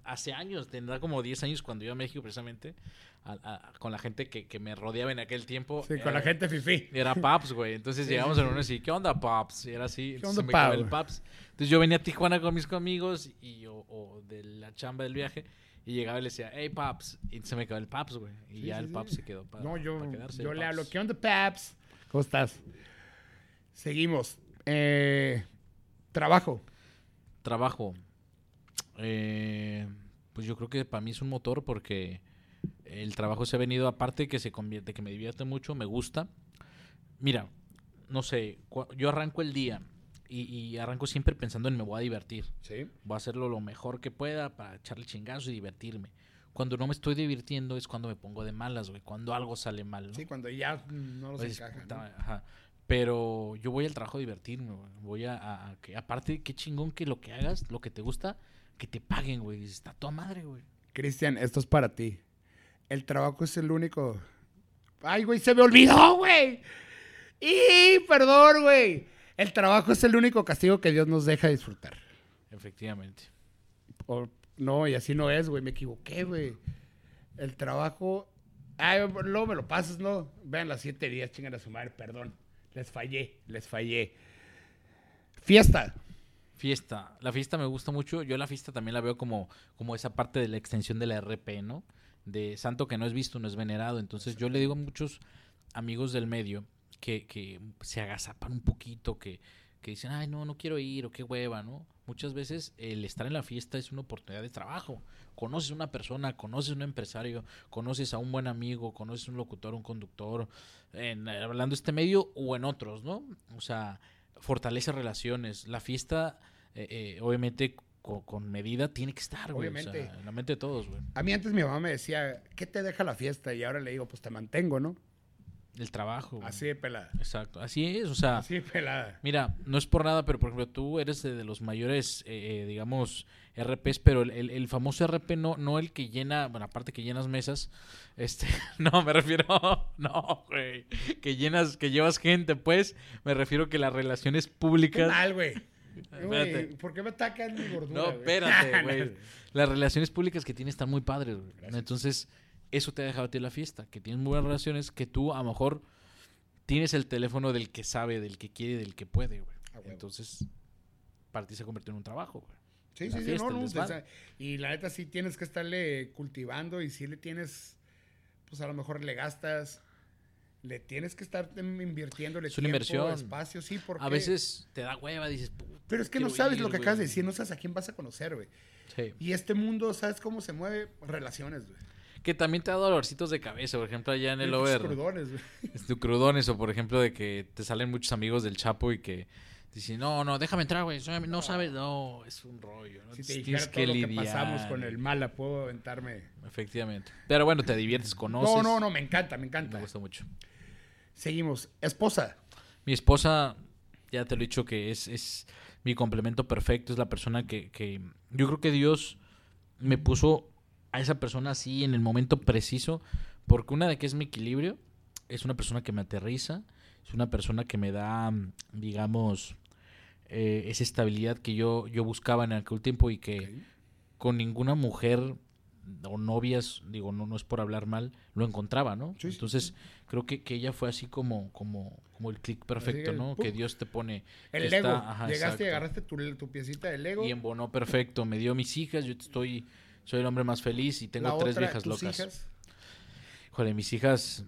hace años, tendrá como 10 años cuando iba a México precisamente, a- a- con la gente que, que me rodeaba en aquel tiempo. Sí, con la gente fifi. Era Paps, güey. Entonces Sí, llegamos sí, a reuniones y, ¿qué onda, Paps? Y era así. ¿Qué onda, se me quedaba Pap? el Paps. Entonces yo venía a Tijuana con mis amigos y, o, o de la chamba del viaje y llegaba y le decía, hey, Paps. Y se me quedó el Paps, güey. Y Sí, ya sí, el sí. Paps se quedó para No, yo, para quedarse, yo le hablo. ¿qué onda Paps? ¿Cómo estás? Seguimos. Eh, trabajo. Trabajo. Eh, pues yo creo que para mí es un motor porque el trabajo se ha venido, aparte que se convierte, que me divierte mucho, me gusta. Mira, no sé, yo arranco el día y, y arranco siempre pensando en me voy a divertir. Sí. Voy a hacerlo lo mejor que pueda para echarle chingazo y divertirme. Cuando no me estoy divirtiendo es cuando me pongo de malas, güey. Cuando algo sale mal, ¿no? Sí, cuando ya no nos Pues, encaja. ¿no? ajá. Pero yo voy al trabajo a divertirme, güey. Voy a, a- a que, aparte, qué chingón que lo que hagas, lo que te gusta, que te paguen, güey. Está toda madre, güey. Cristian, esto es para ti. El trabajo es el único. Ay, güey, se me olvidó, güey. Y perdón, güey. El trabajo es el único castigo que Dios nos deja disfrutar. Efectivamente. O- no, y así no es, güey. Me equivoqué, güey. El trabajo. Ay, luego me lo pasas, ¿no? Vean las siete días, chingan a su madre, perdón. Les fallé, les fallé. Fiesta. Fiesta. La fiesta me gusta mucho. Yo la fiesta también la veo como, como esa parte de la extensión de la RP, ¿no? De santo que no es visto, no es venerado. Entonces yo le digo a muchos amigos del medio que, que se agazapan un poquito, que, que dicen, ay, no, no quiero ir, o qué hueva, ¿no? Muchas veces el estar en la fiesta es una oportunidad de trabajo. Conoces a una persona, conoces a un empresario, conoces a un buen amigo, conoces a un locutor, un conductor, en, hablando de este medio o en otros, ¿no? O sea, fortalece relaciones. La fiesta, eh, eh, obviamente, co- con, medida, tiene que estar, güey. o sea, Obviamente. en la mente de todos, güey. A mí antes mi mamá me decía, ¿qué te deja la fiesta? Y ahora le digo, pues te mantengo, ¿no? El trabajo. güey. Así de pelada. Exacto. Así es, o sea. Así de pelada. Mira, no es por nada, pero por ejemplo, tú eres de, de los mayores, eh, eh, digamos, RPs, pero el, el- el famoso RP no, no el que llena, bueno, aparte que llenas mesas, este, no, me refiero, no, güey, que llenas, que llevas gente, pues, me refiero que las relaciones ¿Qué públicas, mal, güey? ¿Por qué me atacan mi gordura? no, espérate, güey, las relaciones públicas que tienes están muy padres, güey. entonces, eso te ha dejado a ti la fiesta, que tienes muy buenas relaciones, que tú a lo mejor tienes el teléfono del que sabe, del que quiere, del que puede, güey. Entonces, para ti se convirtió en un trabajo, güey. Sí, la sí, fiesta, no, no. y la neta sí tienes que estarle cultivando y sí le tienes, pues a lo mejor le gastas, le tienes que estar invirtiéndole Es una tiempo, inversión. espacio, sí, porque... A veces te da hueva, dices, "Puta, Pero es que no sabes ir, lo que güey". acabas de decir, no sabes a quién vas a conocer, güey. Sí. Y este mundo, ¿sabes cómo se mueve? Relaciones, güey. Que también te da dolorcitos de cabeza, por ejemplo, allá en el over. crudones, güey. crudones, o por ejemplo, de que te salen muchos amigos del Chapo y que dicen, no, no, déjame entrar, güey. No sabes, no, es un rollo. ¿no? Si te Tienes todo lo que pasamos con el mala, puedo aventarme... Efectivamente. Pero bueno, te diviertes, conoces. No, no, no, me encanta, me Me encanta. gusta mucho. Seguimos. Esposa. Mi esposa, ya te lo he dicho que es, es mi complemento perfecto, es la persona que, que yo creo que Dios me puso a esa persona así en el momento preciso, porque una de que es mi equilibrio, es una persona que me aterriza, es una persona que me da, digamos, eh, esa estabilidad que yo, yo buscaba en aquel tiempo y que con ninguna mujer o novias, digo, no, no es por hablar mal, lo encontraba, ¿no? Sí, sí, Entonces, creo que, que ella fue así como, como, como el clic perfecto, ¿no? pum. Que Dios te pone. El está- ajá, Llegaste y agarraste tu, tu piecita de Lego. Y embonó perfecto, me dio mis hijas, yo estoy, soy el hombre más feliz y tengo la tres otra, viejas tus locas. hijas. Híjole, mis hijas,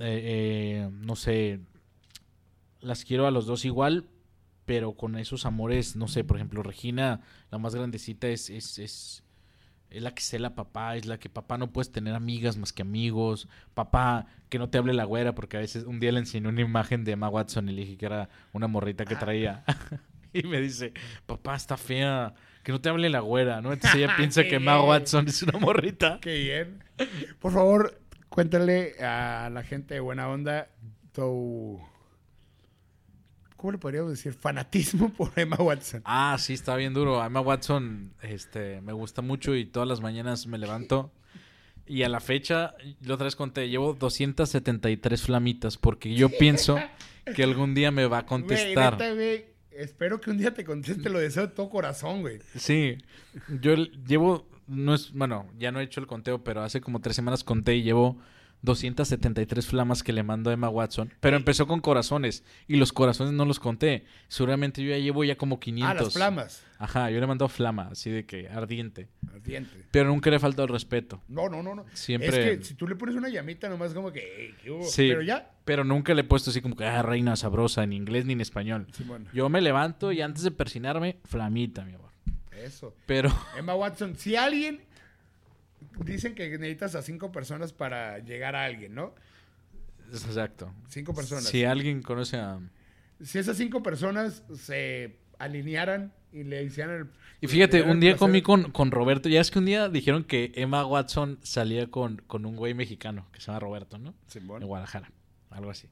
eh, eh, no sé, las quiero a los dos igual, pero con esos amores, no sé, por ejemplo, Regina, la más grandecita, es, es, es, es la que cela papá, es la que papá no puedes tener amigas más que amigos, papá, que no te hable la güera, porque a veces un día le enseñé una imagen de Emma Watson y le dije que era una morrita que Ah. traía. y me dice, papá, está fea, que no te hable la güera, ¿no? Entonces ella piensa que Emma. Watson es una morrita. Qué bien. Por favor, cuéntale a la gente de buena onda tu. ¿Cómo le podríamos decir? Fanatismo por Emma Watson. Ah, sí, está bien duro. A Emma Watson este, me gusta mucho y todas las mañanas me levanto. Y a la fecha, la otra vez conté, llevo 273 flamitas porque yo pienso que algún día me va a contestar. neta, güey, espero que un día te conteste, lo deseo de todo corazón, güey. Sí, yo llevo, no es, bueno, ya no he hecho el conteo, pero hace como tres semanas conté y llevo 273 flamas que le mando a Emma Watson. Pero empezó con corazones y los corazones no los conté. Seguramente yo ya llevo ya como 500. Ah, las flamas. Ajá, yo le mando flama, así de que ardiente. Ardiente. Pero nunca le falta el respeto. No, no, no, no. Siempre- Es que si tú le pones una llamita, nomás como que. "Ey, ¿qué hubo?". Sí. Pero ya. Pero nunca le he puesto así como que, ah, reina sabrosa, en inglés ni en español. Simón, Yo me levanto y antes de persinarme, flamita, mi amor. eso. Pero, Emma Watson, si alguien. Dicen que necesitas a cinco personas para llegar a alguien, ¿no? exacto. Cinco personas. Si alguien conoce a... Si esas cinco personas se alinearan y le hicieran el. Y fíjate, un día comí con, con Roberto. Ya es que un día dijeron que Emma Watson salía con, con un güey mexicano que se llama Roberto, ¿no? Simón. En Guadalajara, algo así.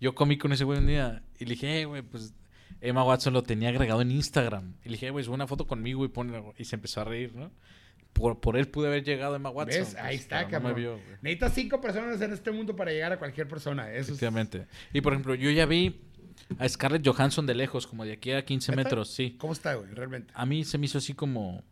Yo comí con ese güey un día y le dije, "Eh, güey, pues Emma Watson lo tenía agregado en Instagram. Y le dije, "Eh, güey, sube una foto conmigo y pone y se empezó a reír, ¿no? Por, por él pude haber llegado a Emma Watson. ¿Ves? Ahí pues, está, no cabrón. vio. Necesitas cinco personas en este mundo para llegar a cualquier persona. Eso es- Efectivamente. Y por ejemplo, yo ya vi a Scarlett Johansson de lejos, como de aquí a 15 ¿Neta? metros, sí. ¿Cómo está, güey? Realmente. A mí se me hizo así como,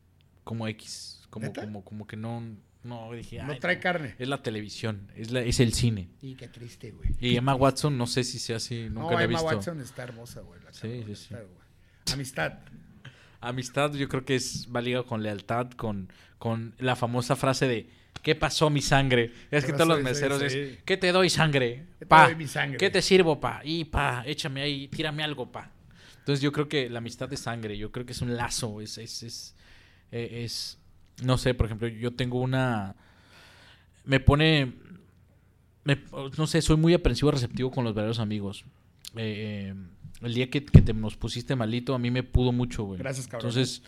como X, como, ¿Neta? como, como que no, no dije, No "Ay, trae carne. es la televisión, es, la, es el cine. Y qué triste, güey. Y Emma Watson, no sé si sea así, nunca no, la he Emma visto. Watson está hermosa, güey. la Sí, sí, sí. está. Amistad. Amistad, yo creo que es va ligado con lealtad, con, con la famosa frase de ¿qué pasó mi sangre? Es que todos los sí, meseros sí. es ¿qué te doy sangre? ¿Qué te Pa, sangre? ¿qué te sirvo, pa? Y pa, échame ahí, tírame algo, pa. Entonces yo creo que la amistad es sangre, yo creo que es un lazo, es, es, es, eh, es- no sé, por ejemplo, yo tengo una, me pone, me- no sé, soy muy aprensivo receptivo con los verdaderos amigos. Eh, eh, el día que, que te nos pusiste malito, a mí me pudo mucho, güey. Gracias, cabrón. Entonces,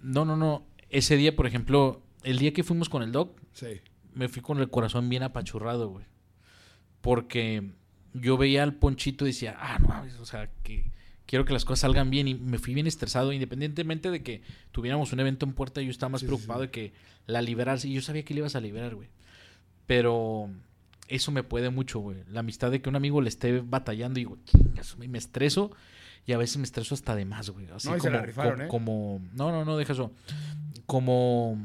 no, no, no. Ese día, por ejemplo, el día que fuimos con el doc, Sí. me fui con el corazón bien apachurrado, güey. Porque yo veía al ponchito y decía, ah, no mames, o sea, que quiero que las cosas salgan bien. Y me fui bien estresado, independientemente de que tuviéramos un evento en puerta, yo estaba más Sí, preocupado sí. de que la liberarse. Y yo sabía que le ibas a liberar, güey. Pero eso me puede mucho, güey. La amistad de que un amigo le esté batallando y digo, "Chingas, y me estreso. Y a veces me estreso hasta de más, güey. Así No, y se como, la rifaron, co- ¿eh? como, no, no, no, deja eso. Como,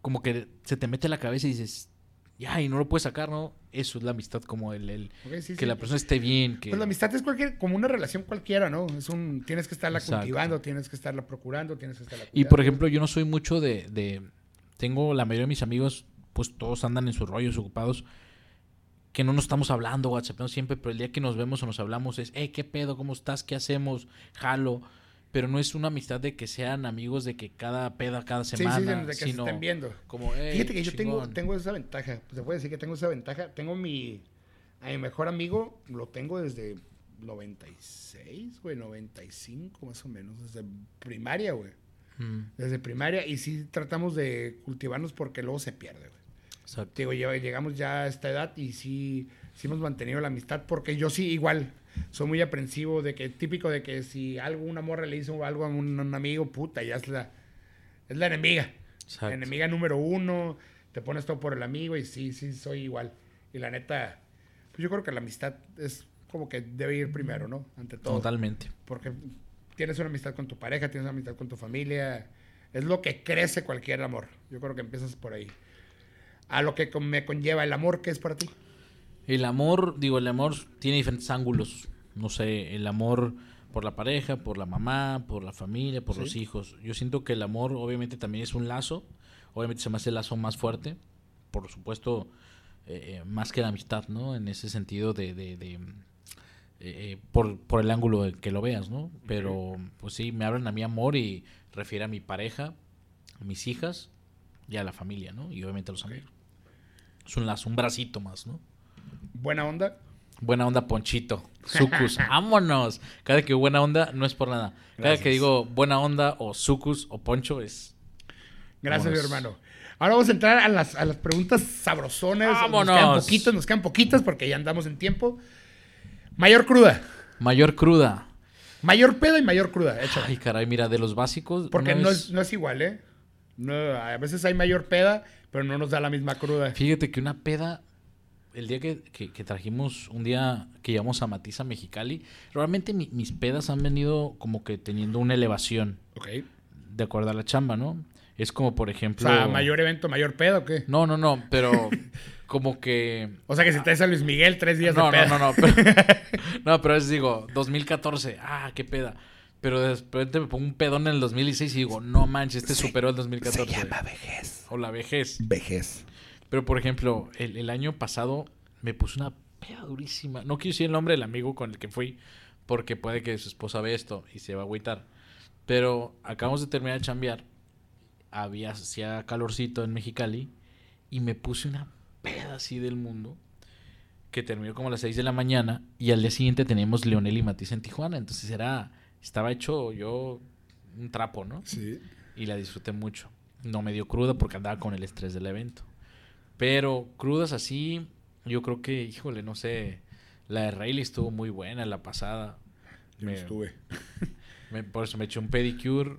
como que se te mete la cabeza y dices, ya, y no lo puedes sacar, ¿no? Eso es la amistad, como el, el- sí, que sí. la persona esté bien, que... Pues la amistad es cualquier, como una relación cualquiera, ¿no? Es un, tienes que estarla Exacto. cultivando, tienes que estarla procurando, tienes que estarla Y cuidando. por ejemplo, yo no soy mucho de, de- Tengo la mayoría de mis amigos, pues todos andan en sus rollos ocupados. Que no nos estamos hablando, WhatsApp, no siempre, pero el día que nos vemos o nos hablamos es, hey, ¿qué pedo? ¿Cómo estás? ¿Qué hacemos? Jalo. Pero no es una amistad de que sean amigos de que cada peda, cada semana. sí, de que se sino estén viendo. Como, "Hey, Fíjate que yo tengo, chingón". tengo esa ventaja. Se puede decir que tengo esa ventaja. Tengo mi. A mi mejor amigo lo tengo desde 96, güey, 95 más o menos. Desde primaria, güey. Mm, Desde primaria. Y sí tratamos de cultivarnos porque luego se pierde, güey. exacto. Digo, llegamos ya a esta edad y sí, sí hemos mantenido la amistad porque yo sí igual soy muy aprensivo de que típico de que si algo una morra le hizo algo a un, un amigo, puta, ya es la es la enemiga. Exacto. Enemiga número uno, te pones todo por el amigo y sí, sí, soy igual. Y la neta, pues yo creo que la amistad es como que debe ir primero, ¿no? Ante todo. Totalmente. Porque tienes una amistad con tu pareja, tienes una amistad con tu familia. Es lo que crece cualquier amor. Yo creo que empiezas por ahí. A lo que me conlleva el amor, ¿qué es para ti? El amor, digo, el amor tiene diferentes ángulos. No sé, el amor por la pareja, por la mamá, por la familia, por Sí. los hijos. Yo siento que el amor obviamente también es un lazo. Obviamente se me hace el lazo más fuerte. Por supuesto, eh, eh, más que la amistad, ¿no? En ese sentido de... de- de, eh, por, por el ángulo que lo veas, ¿no? Pero, pues sí, me hablan a mi amor y refiere a mi pareja, a mis hijas y a la familia, ¿no? Y obviamente a los amigos. Es un lazo, un bracito más, ¿no? Buena onda. Buena onda, Ponchito. Sucus, vámonos. Cada que buena onda no es por nada. Cada Gracias. que digo buena onda o Sucus o Poncho es. Gracias, mi Vámonos. hermano. Ahora vamos a entrar a las, a las preguntas sabrosonas. Nos Vámonos. quedan poquitas, nos quedan poquitas porque ya andamos en tiempo. Mayor cruda. Mayor cruda. Mayor pedo y mayor cruda. Échale. Ay, caray, mira, de los básicos. Porque no es, no es igual, ¿eh? No, a veces hay mayor peda, pero no nos da la misma cruda. Fíjate que una peda. El día que, que- que trajimos, un día que llevamos a Matiza Mexicali, realmente mi- mis pedas han venido como que teniendo una elevación, Ok. de acuerdo a la chamba, ¿no? Es como, por O ejemplo. sea, mayor evento, mayor pedo, ¿o qué? No, no, no, pero como que. O sea, que si traes a Luis Miguel tres días No, de peda. no, no, no. Pero, no, pero es, digo, 2014. Ah, qué peda. Pero de repente me pongo un pedón en el 2016 y digo, no manches, este superó el 2014. vejez. O la vejez. Vejez. Pero, por ejemplo, el, el año pasado me puse una peda durísima. No quiero decir el nombre del amigo con el que fui, porque puede que su esposa ve esto y se va a agüitar. Pero acabamos de terminar de chambear. Había, hacía calorcito en Mexicali y me puse una peda así del mundo que terminó como a las 6 de la mañana y al día siguiente teníamos Leonel y Matiz en Tijuana. Entonces era, estaba hecho yo un trapo, ¿no? Sí. y la disfruté mucho. No me dio cruda porque andaba con el estrés del evento. Pero crudas así, yo creo que, híjole, no sé, la de Rayleigh estuvo muy buena la pasada. Yo Me- estuve. me- por eso me eché un pedicure,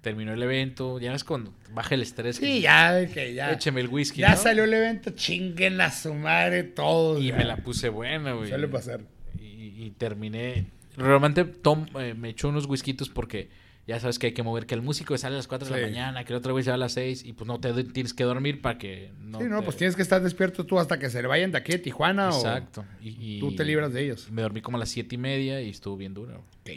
terminó el evento, ya ves cuando baja el estrés. Sí, que- ya, que ya. Écheme el whisky, ya ¿no? salió el evento, chinguen a su madre todos. Y ya. me la puse buena, güey. Suele pasar. Y, y terminé realmente Tom eh, me echó unos whiskitos porque ya sabes que hay que mover, que el músico sale a las 4 de la mañana, que el otro güey se va a las 6 y pues no te tienes que dormir para que no sí, no, te- pues tienes que estar despierto tú hasta que se le vayan de aquí de Tijuana Exacto. Y, y- o tú te libras de ellos. Me dormí como a las 7 y media y estuvo bien duro. Ok.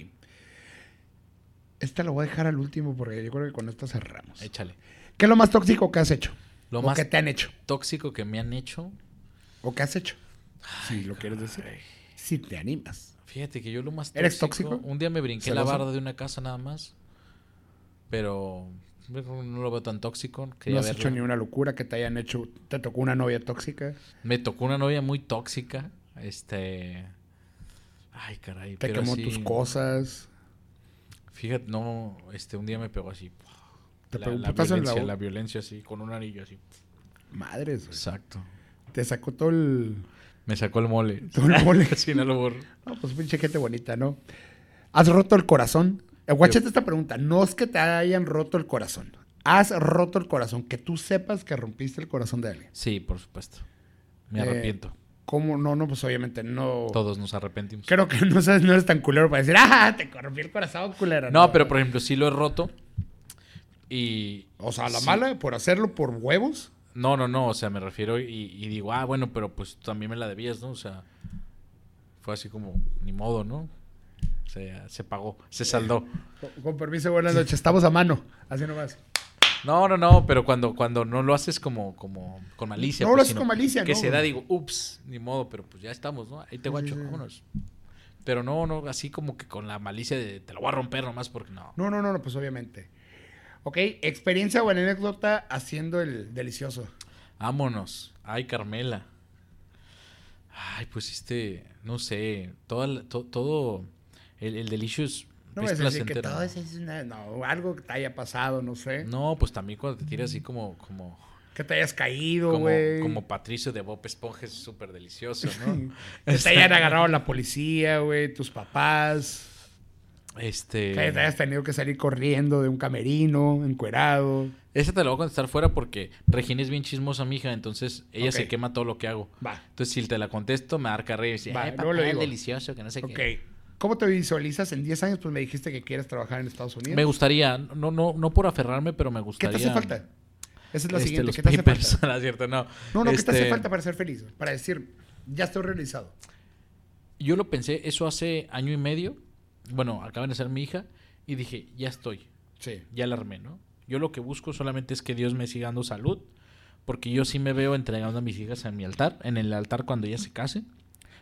Esta lo voy a dejar al último porque yo creo que con esto cerramos. Échale. ¿Qué es lo más tóxico que has hecho? Lo ¿O más que te han hecho? tóxico que me han hecho. ¿O que has hecho? Si lo quieres decir. Si te animas. Fíjate que yo lo más ¿Eres tóxico? Un día me brinqué la ¿Celoso? barda de una casa nada más. Pero no lo veo tan tóxico. No has verlo. hecho ni una locura que te hayan hecho. Te tocó una novia tóxica. Me tocó una novia muy tóxica. Este. Ay, caray. Te pero quemó tus cosas. Fíjate, no. Este, un día me pegó así. Te la, pegó un la putazo en la violencia, la violencia así, con un anillo así. Madres, güey. Exacto. Te sacó todo el. Me sacó el mole. Todo el mole. sí, no lo borro. No, pues pinche gente bonita, ¿no? ¿Has roto el corazón? Guachate esta pregunta. No es que te hayan roto el corazón. ¿Has roto el corazón? Que tú sepas que rompiste el corazón de alguien. Sí, por supuesto. Me Eh, arrepiento. ¿Cómo? No, no, pues obviamente no. Todos nos arrepentimos. Creo que no, sabes, no eres tan culero para decir, ¡ah! Te rompí el corazón, culera. No, pero por ejemplo, sí lo he roto. Y. O sea, la sí. mala, por hacerlo por huevos. No, no, no. O sea, me refiero y, y digo, ah, bueno, pero pues también me la debías, ¿no? O sea, fue así como, ni modo, ¿no? O sea, se pagó, se saldó. Con, con permiso, buenas noches. Estamos a mano. Así nomás. No, no, no, pero cuando, cuando no lo haces como, como con malicia. No lo pues, haces sino con malicia, Que ¿no? se da, digo, ups, ni modo, pero pues ya estamos, ¿no? Ahí te guacho, sí. vámonos. Pero no, no, así como que con la malicia de te lo voy a romper nomás porque no. No, no, no, no, pues obviamente. Ok, experiencia o anécdota haciendo el delicioso. Vámonos. Ay, Carmela. Ay, pues este, no sé, toda la- to- todo el, el Delicious No es decir que todo eso es una... No, algo que te haya pasado, no sé. No, pues también cuando te tiras así como, como, Que te hayas caído, güey. como Patricio de Bob Esponja es súper delicioso, ¿no? Que te hayan agarrado la policía, güey, tus papás. Este. Que te hayas tenido que salir corriendo de un camerino, encuerado. Esa te la voy a contestar fuera porque Regina es bien chismosa, mija, entonces ella se quema todo lo que hago. Va. Entonces, si te la contesto, me marca rey y dice, Va, ay, luego papá, es delicioso, que no sé Ok. qué. ¿Cómo te visualizas en 10 años? Pues me dijiste que quieres trabajar en Estados Unidos. Me gustaría, no, no, no por aferrarme, pero me ¿Qué gustaría. te hace falta? Esa es la este, siguiente. los ¿Qué te hace falta? ¿no cierto? No, No, no, ¿qué te hace Este, falta para ser feliz? Para decir, ya estoy realizado. Yo lo pensé, eso hace año y medio. Bueno, acaban de ser mi hija. Y dije, ya estoy, Sí. ya la armé, ¿no? Yo lo que busco solamente es que Dios me siga dando salud. Porque yo sí me veo entregando a mis hijas en mi altar. En el altar cuando ella se case,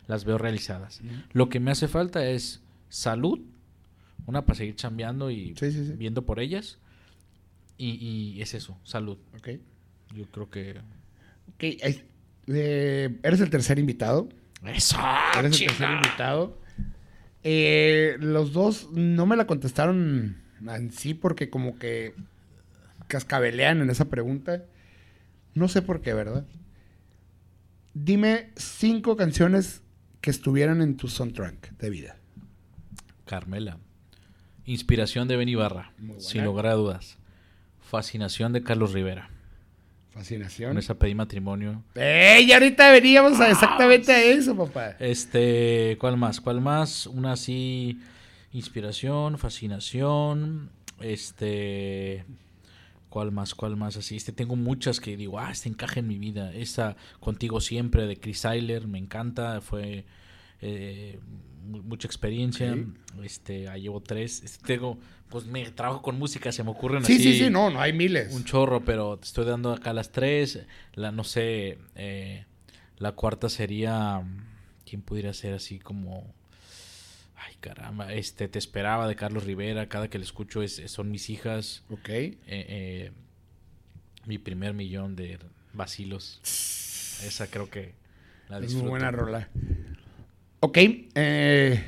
las veo realizadas. Lo que me hace falta es salud. Una para seguir chambeando y Sí, sí, sí. viendo por ellas. Y, y es eso, salud. Ok. Yo creo que... Ok, eh, eres el tercer invitado. ¡Eso! Eres el tercer invitado. Eh, los dos no me la contestaron en sí porque como que cascabelean en esa pregunta. No sé por qué, ¿verdad? Dime cinco canciones que estuvieran en tu soundtrack de vida. Carmela. Inspiración de Ben Ibarra, sin lugar a dudas. Fascinación de Carlos Rivera. Fascinación. Con esa pedí matrimonio. ¡Ey! Y ahorita veníamos a exactamente a eso, papá. Este, ¿cuál más? ¿Cuál más? Una así, inspiración, fascinación, este, ¿cuál más? ¿Cuál más? Así, este, tengo muchas que digo, ah, este encaja en mi vida. Esa, Contigo Siempre, de Chris Tyler, me encanta, fue eh, mu- mucha experiencia. Sí. Este, ahí llevo tres. Este, tengo, pues me trabajo con música, se me ocurren Sí, así. sí, sí, no, no hay miles. Un chorro, pero te estoy dando acá las tres. La, no sé, eh, la cuarta sería. ¿Quién pudiera ser así como.? Ay, caramba. Este, Te esperaba de Carlos Rivera. Cada que le escucho es, son mis hijas. Ok. Eh, eh, mi primer millón de vacilos. Esa creo que la Es disfruto. muy buena rola. Ok. eh,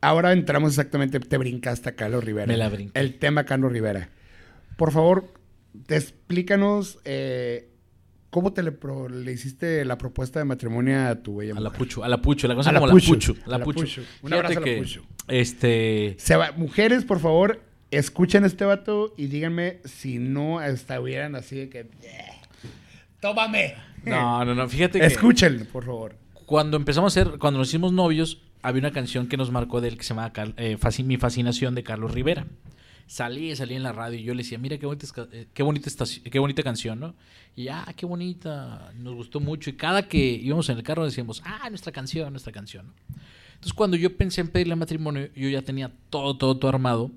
ahora entramos exactamente. Te brincaste a Carlos Rivera. Me la brinqué. El tema Carlos Rivera. Por favor, te explícanos eh, cómo te le, pro- le hiciste la propuesta de matrimonio a tu bella A la mujer? Puchu, a la Puchu, la cosa A como la Puchu. a La. Puchu. Un Fíjate abrazo a la que, Puchu. Este. Se va- mujeres, por favor, escuchen este vato y díganme si no estuvieran así de que. ¡Tómame! No, no, no. Fíjate que. Escúchenlo, por favor. cuando empezamos a ser, cuando nos hicimos novios, había una canción que nos marcó de él que se llama eh, Mi Fascinación de Carlos Rivera. Salí, salí en la radio y yo le decía, mira qué bonita, eh, qué bonita, qué bonita canción, ¿no? Y ah, qué bonita, nos gustó mucho. Y cada que íbamos en el carro decíamos, ah, nuestra canción, nuestra canción. Entonces cuando yo pensé en pedirle matrimonio, yo ya tenía todo, todo, todo armado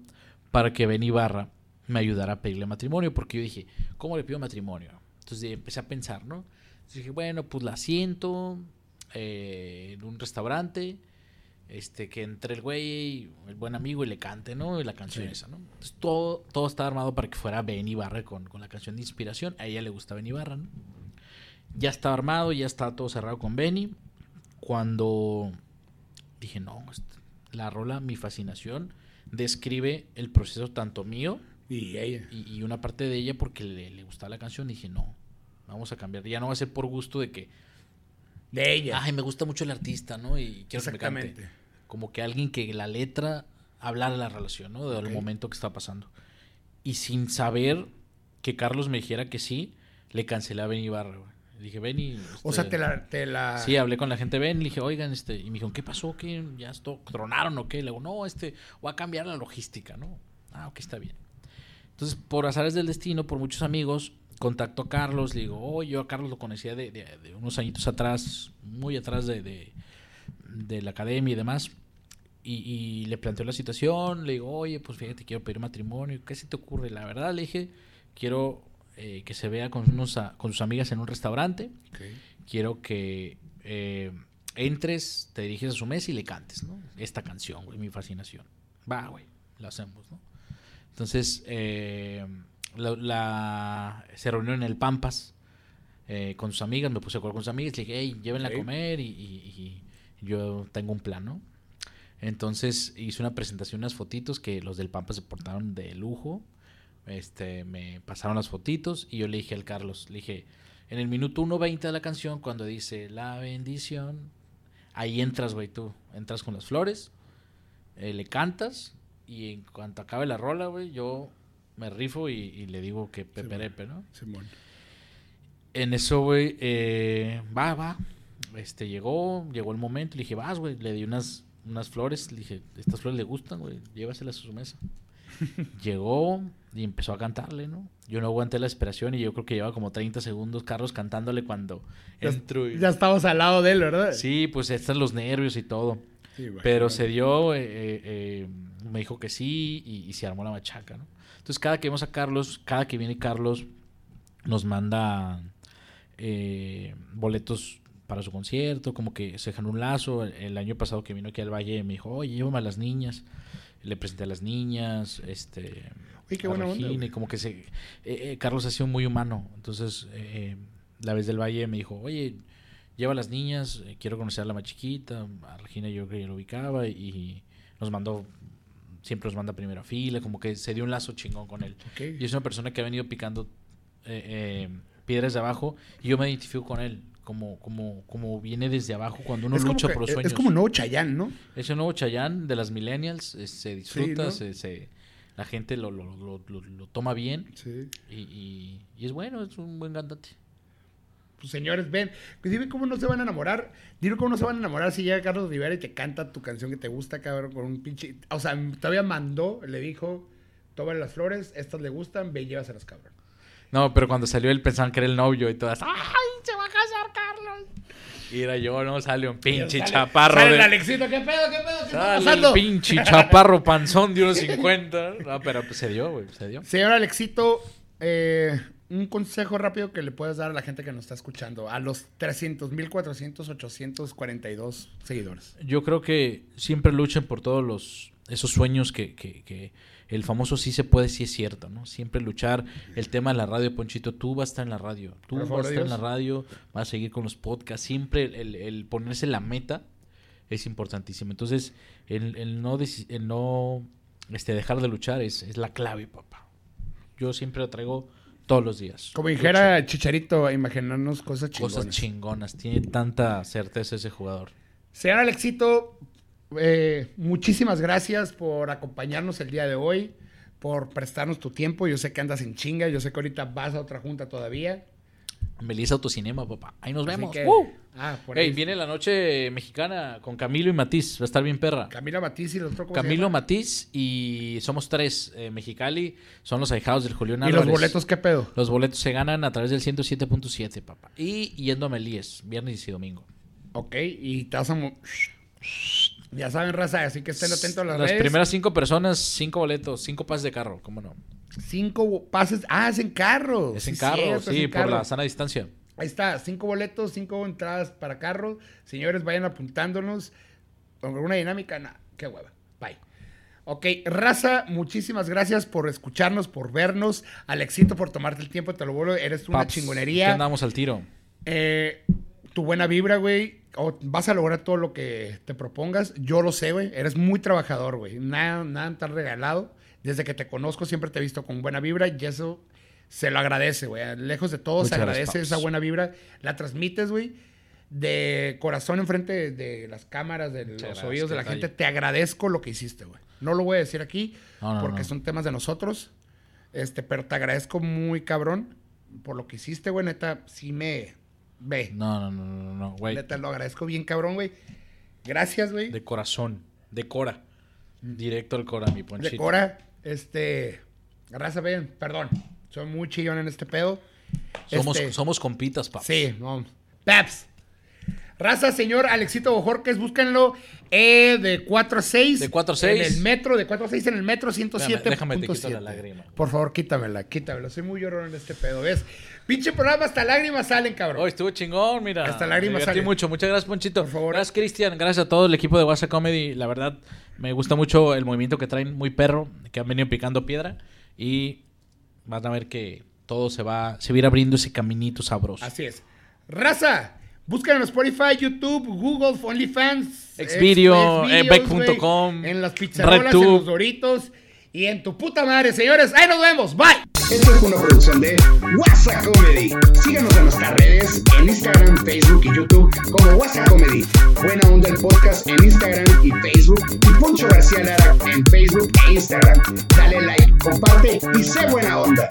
para que Ben Ibarra me ayudara a pedirle matrimonio, porque yo dije, ¿cómo le pido matrimonio? Entonces empecé a pensar, ¿no? Entonces dije, bueno, pues la siento eh, en un restaurante, este, que entre el güey, el buen amigo, y le cante, ¿no? Y la canción esa, ¿no? Entonces todo, todo estaba armado para que fuera Ben Ibarra con, con la canción de inspiración. A ella le gusta Ben Ibarra, ¿no? Ya estaba armado, ya estaba todo cerrado con Benny. Cuando dije, no, este, la rola, mi fascinación, describe el proceso tanto mío Y ella. y, y una parte de ella porque le, le gustaba la canción. Y dije, no, vamos a cambiar. Ya no va a ser por gusto de que, De ella. ay, me gusta mucho el artista, ¿no? Y quiero que me cante. Como que alguien que la letra hablara de la relación, ¿no? Del momento que está pasando. Y sin saber que Carlos me dijera que sí, le cancelé a Benny Ibarra, güey. Le Dije, Benny. O sea, este, te la. Te la... Sí, hablé con la gente Ben, le dije, oigan, este, y me dijeron, ¿qué pasó? ¿Qué? ¿Ya esto tronaron o qué? Le digo, no, este, voy a cambiar la logística, ¿no? Ah, ok, está bien. Entonces, por azares del destino, por muchos amigos, contacto a Carlos, le digo, oh, yo a Carlos lo conocía de, de- de unos añitos atrás, muy atrás de, de, de la academia y demás. Y, y le planteo la situación, le digo, oye, pues fíjate, quiero pedir matrimonio, ¿qué se te ocurre? La verdad, le dije, quiero eh, que se vea con, unos, a- con sus amigas en un restaurante quiero que eh, entres, te diriges a su mesa y le cantes, ¿no? Esta canción, güey, mi fascinación. Va, güey, lo hacemos, ¿no? Entonces, eh, la, la- se reunió en el Pampas eh, con sus amigas, me puse de acuerdo con sus amigas, le dije, hey, llévenla a comer y, y- y yo tengo un plan, ¿no? Entonces hice una presentación, unas fotitos que los del Pampa se portaron de lujo. Este, me pasaron las fotitos y yo le dije al Carlos, le dije, en el minuto 1.20 de la canción, cuando dice la bendición, ahí entras, güey, tú. Entras con las flores, eh, le cantas y en cuanto acabe la rola, güey, yo me rifo y, y le digo que peperepe, ¿no? Simón. En eso, güey, eh, va, va. Este, llegó, llegó el momento, le dije, vas, güey, le di unas, unas flores, le dije, estas flores le gustan, güey, llévaselas a su mesa. llegó y empezó a cantarle, ¿no? Yo no aguanté la esperación y yo creo que lleva como 30 segundos Carlos cantándole cuando Ya- entro y... Ya estamos al lado de él, ¿verdad? Sí, pues están los nervios y todo. Sí, güey. Pero se dio, eh, eh, eh, me dijo que sí y, y se armó la machaca, ¿no? Entonces cada que vemos a Carlos, cada que viene Carlos, nos manda eh, boletos para su concierto, como que se dejan un lazo. El, el año pasado que vino aquí al Valle me dijo, oye, llévame a las niñas. Le presenté a las niñas, este... Oye, qué a buena onda, Regina, güey. y como que se... eh, eh, Carlos ha sido muy humano. Entonces, eh, la vez del Valle me dijo, oye, lleva a las niñas, eh, quiero conocer a la más chiquita, a Regina yo creo que ya lo ubicaba y nos mandó, siempre nos manda a primera fila, como que se dio un lazo chingón con él. Y es una persona que ha venido picando eh, eh, piedras de abajo y yo me identifico con él. Como, como, como viene desde abajo cuando uno es lucha que- por los es- sueños. Es como nuevo Chayán, ¿no? Ese nuevo Chayán de las millennials eh, se disfruta, ¿no? se, se- la gente lo, lo, lo- lo- lo toma bien Sí. y, y- y es bueno, es un buen cantante. Pues señores, ven. Pues dime cómo no se van a enamorar. Dime cómo no se van a enamorar si llega Carlos Rivera y te canta tu canción que te gusta, cabrón, con un pinche. O sea, todavía mandó, le dijo: Toma las flores, estas le gustan, ve y llévaselas, cabrón. No, pero cuando salió él pensaban que era el novio y todas, ¡ay, se va a casar Carlos! Y era yo, ¿no? Sale un pinche Sale- chaparro. Sale de- el Alexito, ¿qué pedo, qué pedo? ¿Qué está Sale el pasando? pinche chaparro panzón de unos 50. No, pero pues se dio, güey, se dio. Señor Alexito, eh, un consejo rápido que le puedes dar a la gente que nos está escuchando, a los 300, 1400, 842 seguidores. Yo creo que siempre luchen por todos los esos sueños que, que, que el famoso sí se puede, sí es cierto, ¿no? Siempre luchar. El tema de la radio, Ponchito, tú vas a estar en la radio. Tú vas a estar en la radio, vas a seguir con los podcasts. Siempre el, el- el ponerse la meta es importantísimo. Entonces, el, el no, el no este, dejar de luchar es, es la clave, papá. Yo siempre lo traigo todos los días. Como dijera Chicharito, imaginarnos cosas chingonas. Cosas chingonas. Tiene tanta certeza ese jugador. Señor Alexito, eh, muchísimas gracias por acompañarnos el día de hoy, por prestarnos tu tiempo. Yo sé que andas en chinga, yo sé que ahorita vas a otra junta todavía. Melissa Autocinema, papá. Ahí nos Así vemos. que- ¡Uh! Ah, por Ey, ahí. viene la noche mexicana con Camilo y Matiz. Va a estar bien perra. Camila Matiz y el otro. ¿cómo se Camilo? Matiz y somos tres. eh, Mexicali son los ahijados del Julián ¿Y Álvarez. los boletos qué pedo? Los boletos se ganan a través del 107.7, papá. Y yendo a Melíes, viernes y domingo. Ok, y te vas a... Ya saben, raza, así que estén atentos a las, Las redes. primeras cinco personas, cinco boletos, cinco pases de carro, ¿cómo no? Cinco pases. Ah, es en carro. Es en Sí, carro, cierto, sí, en por carro. la sana distancia. Ahí está, cinco boletos, cinco entradas para carro. Señores, vayan apuntándonos. Con alguna dinámica, nada, qué hueva. Bye. Ok, raza, muchísimas gracias por escucharnos, por vernos. Alexito, por tomarte el tiempo, te lo vuelvo. Eres una Paps, ¿qué chingonería. andamos al tiro? Eh, tu buena vibra, güey. o vas a lograr todo lo que te propongas. Yo lo sé, güey. Eres muy trabajador, güey. Nada, nada tan regalado. Desde que te conozco siempre te he visto con buena vibra y eso se lo agradece, güey. Lejos de todo, se agradece gracias, esa buena vibra. La transmites, güey. De corazón enfrente de, de las cámaras, de los gracias, oídos de la gente. Te agradezco lo que hiciste, güey. No lo voy a decir aquí No, no, porque no. son temas de nosotros. Este, pero te agradezco muy cabrón por lo que hiciste, güey. Neta, sí me ve. No, no, no, no, no, güey. Neta, lo agradezco bien, cabrón, güey. Gracias, güey. De corazón, de cora. Directo al cora, mi ponchito. De Cora, este. Raza, ven, perdón. Soy muy chillón en este pedo. Somos, Este, somos compitas, paps. Sí, no. Paps. Raza, señor Alexito Bojorques, búsquenlo eh, de 4 a 6. De 4 a 6. En el metro, de 4 a 6 en el metro 107. Espérame, déjame, te quito la lágrima. Por favor, quítamela, quítamela. Soy muy llorón en este pedo, ¿ves? Pinche programa, hasta lágrimas salen, cabrón. Oh, estuvo chingón, mira. Hasta lágrimas salen. mucho. Muchas gracias, Ponchito. Por favor. Gracias, Cristian. Gracias a todo el equipo de WhatsApp Comedy. La verdad, me gusta mucho el movimiento que traen muy perro, que han venido picando piedra. Y van a ver que todo se va, se va a ir abriendo ese caminito sabroso. Así es. Raza, búsquenlo en Spotify, YouTube, Google, OnlyFans, Xvideo, Xvideos, eh, Beck güey, punto com, en las pizzarolas, en RedTube. los doritos y en tu puta madre, señores. Ahí nos vemos. Bye. Esto es una producción de WhatsApp Comedy. Síganos en nuestras redes, en Instagram, Facebook y YouTube como WhatsApp Comedy. Buena Onda el podcast en Instagram y Facebook y Poncho García Lara en Facebook e Instagram. Dale like, comparte y sé buena onda.